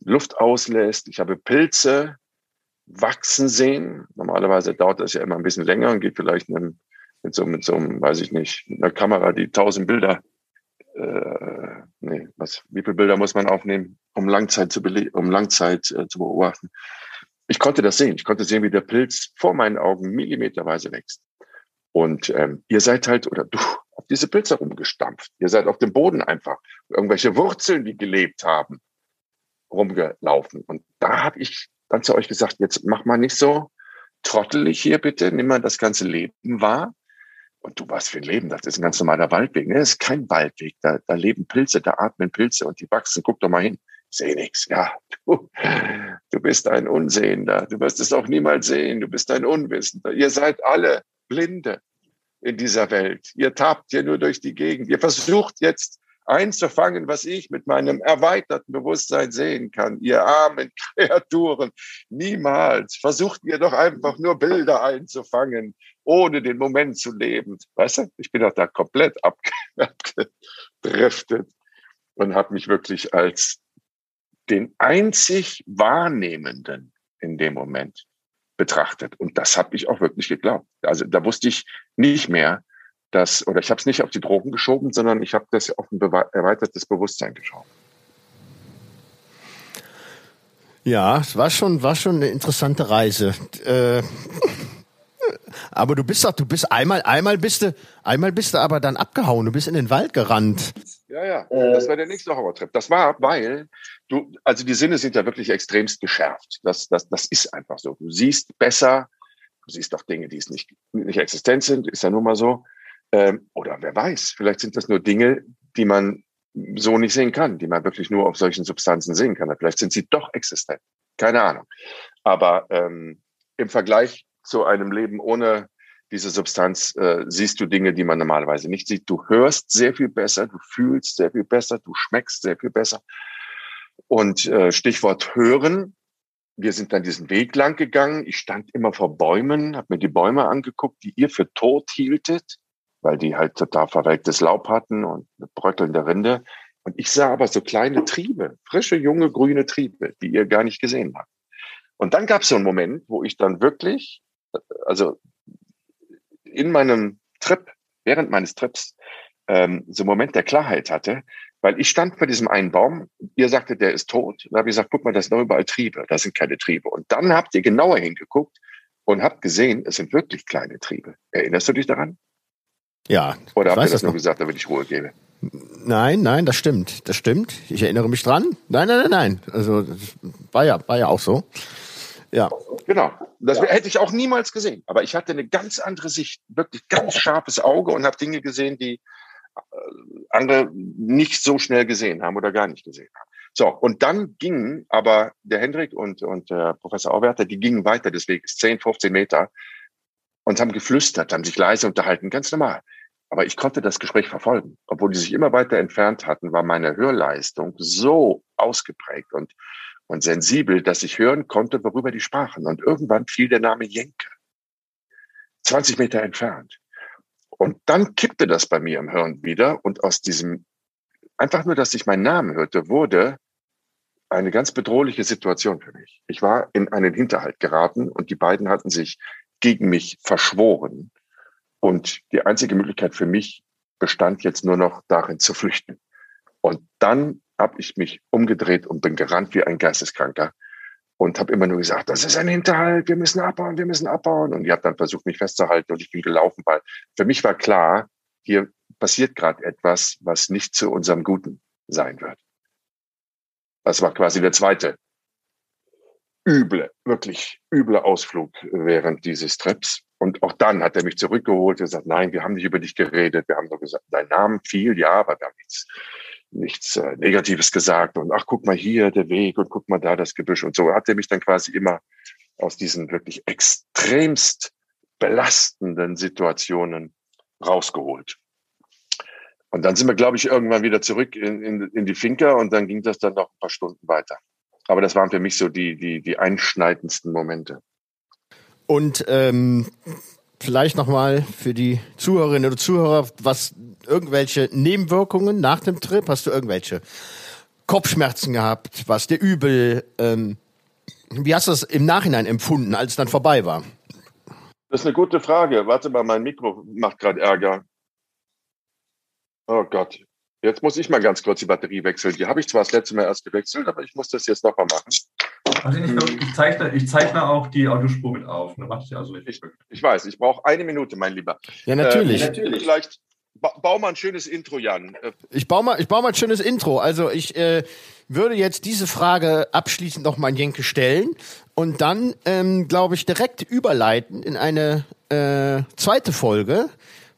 Luft auslässt. Ich habe Pilze wachsen sehen. Normalerweise dauert das ja immer ein bisschen länger und geht vielleicht mit, mit so, mit so einem, weiß ich nicht, mit einer Kamera, die tausend Bilder, äh, nee, was, wie viele Bilder muss man aufnehmen, um Langzeit zu, bele um Langzeit äh, zu beobachten. Ich konnte das sehen. Ich konnte sehen, wie der Pilz vor meinen Augen millimeterweise wächst. Und ähm, ihr seid halt, oder du, auf diese Pilze rumgestampft. Ihr seid auf dem Boden einfach. Irgendwelche Wurzeln, die gelebt haben, rumgelaufen. Und da habe ich dann zu euch gesagt, jetzt mach mal nicht so trottelig hier bitte, nimm mal das ganze Leben wahr. Und du, was für ein Leben, das ist ein ganz normaler Waldweg. Ne? Das ist kein Waldweg, da, da leben Pilze, da atmen Pilze und die wachsen. Guck doch mal hin. Sehe nichts. Ja, du, du bist ein Unsehender. Du wirst es auch niemals sehen. Du bist ein Unwissender. Ihr seid alle Blinde in dieser Welt. Ihr tapt hier nur durch die Gegend. Ihr versucht jetzt einzufangen, was ich mit meinem erweiterten Bewusstsein sehen kann. Ihr armen Kreaturen, niemals. Versucht ihr doch einfach nur Bilder einzufangen, ohne den Moment zu leben. Weißt du, ich bin doch da komplett abge- abgedriftet. und habe mich wirklich als den einzig Wahrnehmenden in dem Moment betrachtet. Und das habe ich auch wirklich geglaubt. Also da wusste ich nicht mehr, dass, oder ich habe es nicht auf die Drogen geschoben, sondern ich habe das auf ein erweitertes Bewusstsein geschaut. Ja, es war schon, war schon eine interessante Reise. Äh, aber du bist doch, du bist einmal, einmal bist du, einmal bist du aber dann abgehauen. Du bist in den Wald gerannt. Ja, ja. Das war der nächste Horrortrip. Das war, weil du, also die Sinne sind ja wirklich extremst geschärft. Das, das, das ist einfach so. Du siehst besser. Du siehst auch Dinge, die es nicht, nicht existent sind. Ist ja nun mal so. Ähm, oder wer weiß, vielleicht sind das nur Dinge, die man so nicht sehen kann, die man wirklich nur auf solchen Substanzen sehen kann. Vielleicht sind sie doch existent. Keine Ahnung. Aber ähm, im Vergleich zu einem Leben ohne diese Substanz äh, siehst du Dinge, die man normalerweise nicht sieht. Du hörst sehr viel besser, du fühlst sehr viel besser, du schmeckst sehr viel besser. Und äh, Stichwort hören. Wir sind dann diesen Weg lang gegangen. Ich stand immer vor Bäumen, habe mir die Bäume angeguckt, die ihr für tot hieltet, weil die halt total verwelktes Laub hatten und eine bröckelnde Rinde. Und ich sah aber so kleine Triebe, frische, junge, grüne Triebe, die ihr gar nicht gesehen habt. Und dann gab es so einen Moment, wo ich dann wirklich also in meinem Trip, während meines Trips, ähm, so einen Moment der Klarheit hatte, weil ich stand bei diesem einen Baum, ihr sagtet, der ist tot. Da habe ich gesagt, guck mal, das sind noch überall Triebe, da sind keine Triebe. Und dann habt ihr genauer hingeguckt und habt gesehen, es sind wirklich kleine Triebe. Erinnerst du dich daran? Ja. Oder habt ihr das nur gesagt, damit ich Ruhe gebe? Nein, nein, das stimmt. Das stimmt. Ich erinnere mich dran. Nein, nein, nein, nein. Also war ja, war ja auch so. Ja. Genau. Das ja. hätte ich auch niemals gesehen. Aber ich hatte eine ganz andere Sicht, wirklich ganz scharfes Auge und habe Dinge gesehen, die äh, andere nicht so schnell gesehen haben oder gar nicht gesehen haben. So, und dann gingen aber der Hendrik und, und der Professor Auwerter, die gingen weiter des Weges, 10, 15 Meter, und haben geflüstert, haben sich leise unterhalten, ganz normal. Aber ich konnte das Gespräch verfolgen. Obwohl die sich immer weiter entfernt hatten, war meine Hörleistung so ausgeprägt und und sensibel, dass ich hören konnte, worüber die sprachen. Und irgendwann fiel der Name Jenke. 20 Meter entfernt. Und dann kippte das bei mir im Hirn wieder und aus diesem, einfach nur, dass ich meinen Namen hörte, wurde eine ganz bedrohliche Situation für mich. Ich war in einen Hinterhalt geraten und die beiden hatten sich gegen mich verschworen. Und die einzige Möglichkeit für mich bestand jetzt nur noch darin zu flüchten. Und dann habe ich mich umgedreht und bin gerannt wie ein Geisteskranker und habe immer nur gesagt, das ist ein Hinterhalt, wir müssen abbauen, wir müssen abbauen. Und die hat dann versucht, mich festzuhalten und ich bin gelaufen, weil für mich war klar, hier passiert gerade etwas, was nicht zu unserem Guten sein wird. Das war quasi der zweite üble, wirklich üble Ausflug während dieses Trips. Und auch dann hat er mich zurückgeholt und gesagt, nein, wir haben nicht über dich geredet, wir haben nur gesagt, dein Name fiel, ja, aber wir haben nichts nichts äh, Negatives gesagt und ach, guck mal hier der Weg und guck mal da das Gebüsch und so hat er mich dann quasi immer aus diesen wirklich extremst belastenden Situationen rausgeholt. Und dann sind wir, glaube ich, irgendwann wieder zurück in, in, in die Finca und dann ging das dann noch ein paar Stunden weiter. Aber das waren für mich so die, die, die einschneidendsten Momente. Und ähm, vielleicht nochmal für die Zuhörerinnen oder Zuhörer, was irgendwelche Nebenwirkungen nach dem Trip? Hast du irgendwelche Kopfschmerzen gehabt? Was dir übel? Ähm, wie hast du das im Nachhinein empfunden, als es dann vorbei war? Das ist eine gute Frage. Warte mal, mein Mikro macht gerade Ärger. Oh Gott. Jetzt muss ich mal ganz kurz die Batterie wechseln. Die habe ich zwar das letzte Mal erst gewechselt, aber ich muss das jetzt nochmal machen. Also ich, ich, zeichne, ich zeichne auch die Audiospur mit auf. Ne? Ich, also ich, ich weiß, ich brauche eine Minute, mein Lieber. Ja, natürlich. Äh, natürlich. Vielleicht ba bau mal ein schönes Intro, Jan. Äh, ich baue mal, ich baue mal ein schönes Intro. Also ich äh, würde jetzt diese Frage abschließend noch mal an Jenke stellen und dann, ähm, glaube ich, direkt überleiten in eine äh, zweite Folge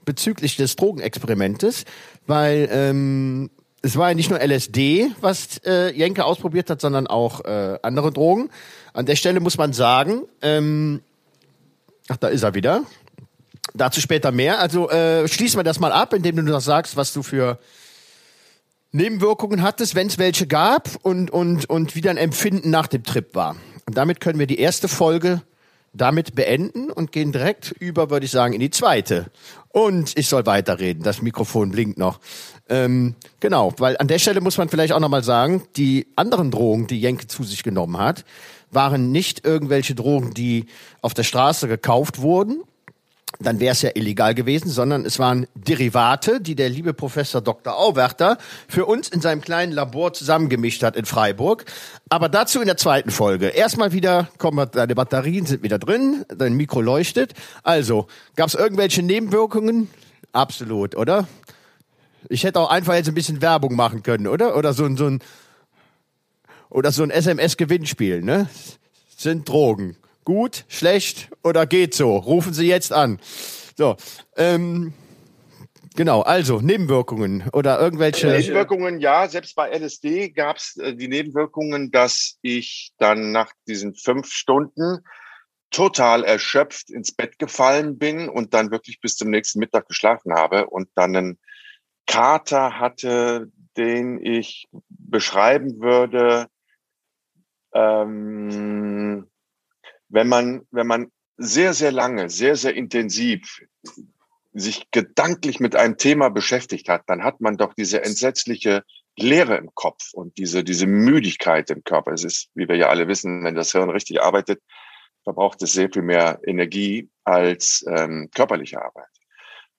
bezüglich des Drogenexperimentes, weil ähm, es war ja nicht nur LSD, was äh, Jenke ausprobiert hat, sondern auch äh, andere Drogen. An der Stelle muss man sagen, ähm, ach, da ist er wieder. Dazu später mehr. Also äh, schließen wir das mal ab, indem du noch sagst, was du für Nebenwirkungen hattest, wenn es welche gab und, und, und wie dein Empfinden nach dem Trip war. Und damit können wir die erste Folge damit beenden und gehen direkt über, würde ich sagen, in die zweite. Und ich soll weiterreden. Das Mikrofon blinkt noch. Ähm, genau, weil an der Stelle muss man vielleicht auch nochmal sagen, die anderen Drogen, die Jenke zu sich genommen hat, waren nicht irgendwelche Drogen, die auf der Straße gekauft wurden dann wäre es ja illegal gewesen, sondern es waren Derivate, die der liebe Professor Dr. Auwerter für uns in seinem kleinen Labor zusammengemischt hat in Freiburg. Aber dazu in der zweiten Folge. Erstmal wieder, kommen deine Batterien sind wieder drin, dein Mikro leuchtet. Also, gab es irgendwelche Nebenwirkungen? Absolut, oder? Ich hätte auch einfach jetzt ein bisschen Werbung machen können, oder? Oder so ein, so ein, oder so ein SMS-Gewinnspiel, ne? Sind Drogen gut, schlecht oder geht so? Rufen Sie jetzt an. So, ähm, genau, also Nebenwirkungen oder irgendwelche. Nebenwirkungen, ja, selbst bei LSD gab es äh, die Nebenwirkungen, dass ich dann nach diesen fünf Stunden total erschöpft ins Bett gefallen bin und dann wirklich bis zum nächsten Mittag geschlafen habe und dann einen Kater hatte, den ich beschreiben würde, ähm, wenn man, wenn man sehr, sehr lange, sehr, sehr intensiv sich gedanklich mit einem Thema beschäftigt hat, dann hat man doch diese entsetzliche Leere im Kopf und diese, diese Müdigkeit im Körper. Es ist, wie wir ja alle wissen, wenn das Hirn richtig arbeitet, verbraucht es sehr viel mehr Energie als ähm, körperliche Arbeit.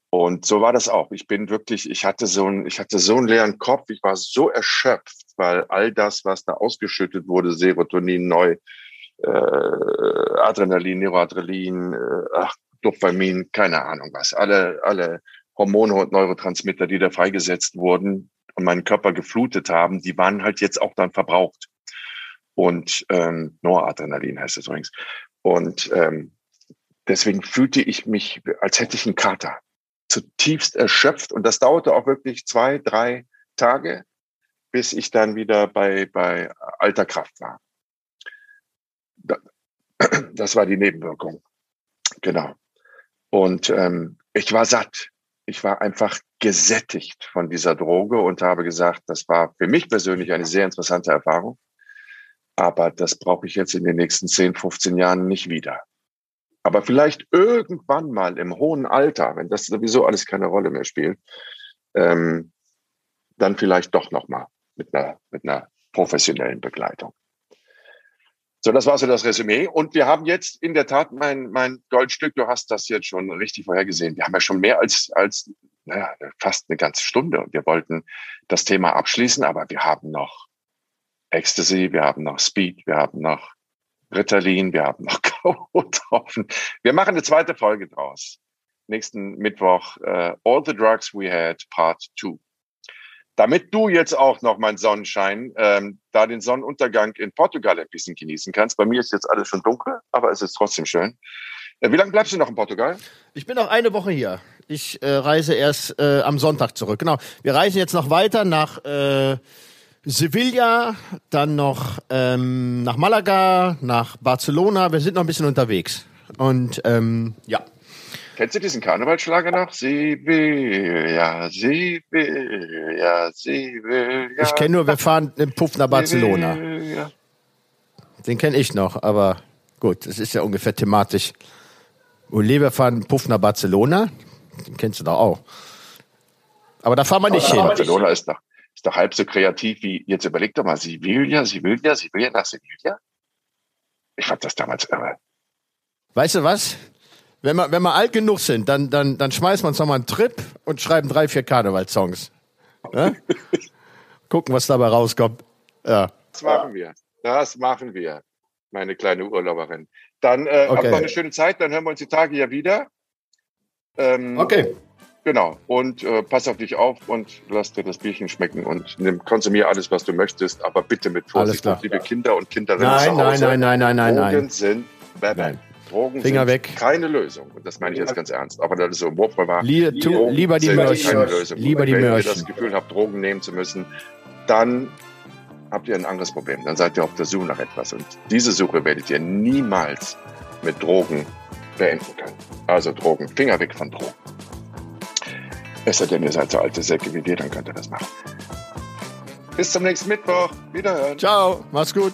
Und so war das auch. Ich bin wirklich, ich hatte so ein, ich hatte so einen leeren Kopf. Ich war so erschöpft, weil all das, was da ausgeschüttet wurde, Serotonin, neu, äh, Adrenalin, Neuroadrenalin, äh, ach, Dopamin, keine Ahnung was. Alle, alle Hormone und Neurotransmitter, die da freigesetzt wurden und meinen Körper geflutet haben, die waren halt jetzt auch dann verbraucht. Und ähm, Noradrenalin heißt es übrigens. Und ähm, deswegen fühlte ich mich, als hätte ich einen Kater, zutiefst erschöpft. Und das dauerte auch wirklich zwei, drei Tage, bis ich dann wieder bei, bei alter Kraft war. Das war die Nebenwirkung. Genau. Und ähm, ich war satt. Ich war einfach gesättigt von dieser Droge und habe gesagt, das war für mich persönlich eine sehr interessante Erfahrung. Aber das brauche ich jetzt in den nächsten 10, 15 Jahren nicht wieder. Aber vielleicht irgendwann mal im hohen Alter, wenn das sowieso alles keine Rolle mehr spielt, ähm, dann vielleicht doch nochmal mit einer, mit einer professionellen Begleitung. So, das war so das Resümee. Und wir haben jetzt in der Tat mein, mein Goldstück, du hast das jetzt schon richtig vorhergesehen. Wir haben ja schon mehr als, als naja, fast eine ganze Stunde und wir wollten das Thema abschließen, aber wir haben noch Ecstasy, wir haben noch Speed, wir haben noch Ritalin, wir haben noch K.O.-Tropfen. Wir machen eine zweite Folge draus. Nächsten Mittwoch, uh, All the Drugs We Had, Part 2 damit du jetzt auch noch, mein Sonnenschein, ähm, da den Sonnenuntergang in Portugal ein bisschen genießen kannst. Bei mir ist jetzt alles schon dunkel, aber es ist trotzdem schön. Äh, wie lange bleibst du noch in Portugal? Ich bin noch eine Woche hier. Ich äh, reise erst äh, am Sonntag zurück. Genau. Wir reisen jetzt noch weiter nach äh, Sevilla, dann noch ähm, nach Malaga, nach Barcelona. Wir sind noch ein bisschen unterwegs. Und ähm, ja. Kennst du diesen Karnevalsschlager noch? Sevilla, Sevilla, Sevilla. Ich kenne nur, wir fahren im Puff nach Barcelona. Den kenne ich noch, aber gut, das ist ja ungefähr thematisch. Ole, wir fahren Puff nach Barcelona. Den kennst du doch auch. Aber da fahren wir nicht hin. Barcelona ist doch, ist doch halb so kreativ wie, jetzt überleg doch mal, Sevilla, Sevilla, Sevilla nach Sevilla. Ich fand das damals irre. Weißt du was? Wenn wir, wenn wir alt genug sind, dann, dann, dann schmeißen wir uns nochmal einen Trip und schreiben drei, vier Karnevalssongs. Ja? Gucken, was dabei rauskommt. Ja. Das machen wir. Das machen wir, meine kleine Urlauberin. Dann äh, okay. habt noch eine schöne Zeit, dann hören wir uns die Tage ja wieder. Ähm, okay. Genau. Und äh, pass auf dich auf und lass dir das Bierchen schmecken und nimm, konsumier alles, was du möchtest, aber bitte mit Vorsicht, liebe Kinder und Kinderinnen nein, Hause. Nein, nein, nein, nein, nein, Drogen sind bad. Nein. Drogen Finger sind weg. keine Lösung. Und das meine ich jetzt ganz ernst. Aber das ist so wunderbar. Lie tu, lieber die Mörchen. Lieber die Wenn ihr das Gefühl habt, Drogen nehmen zu müssen, dann habt ihr ein anderes Problem. Dann seid ihr auf der Suche nach etwas. Und diese Suche werdet ihr niemals mit Drogen beenden können. Also Drogen, Finger weg von Drogen. Es sei denn, ihr seid so alte Säcke wie wir, dann könnt ihr das machen. Bis zum nächsten Mittwoch. Wiederhören. Ciao. Mach's gut.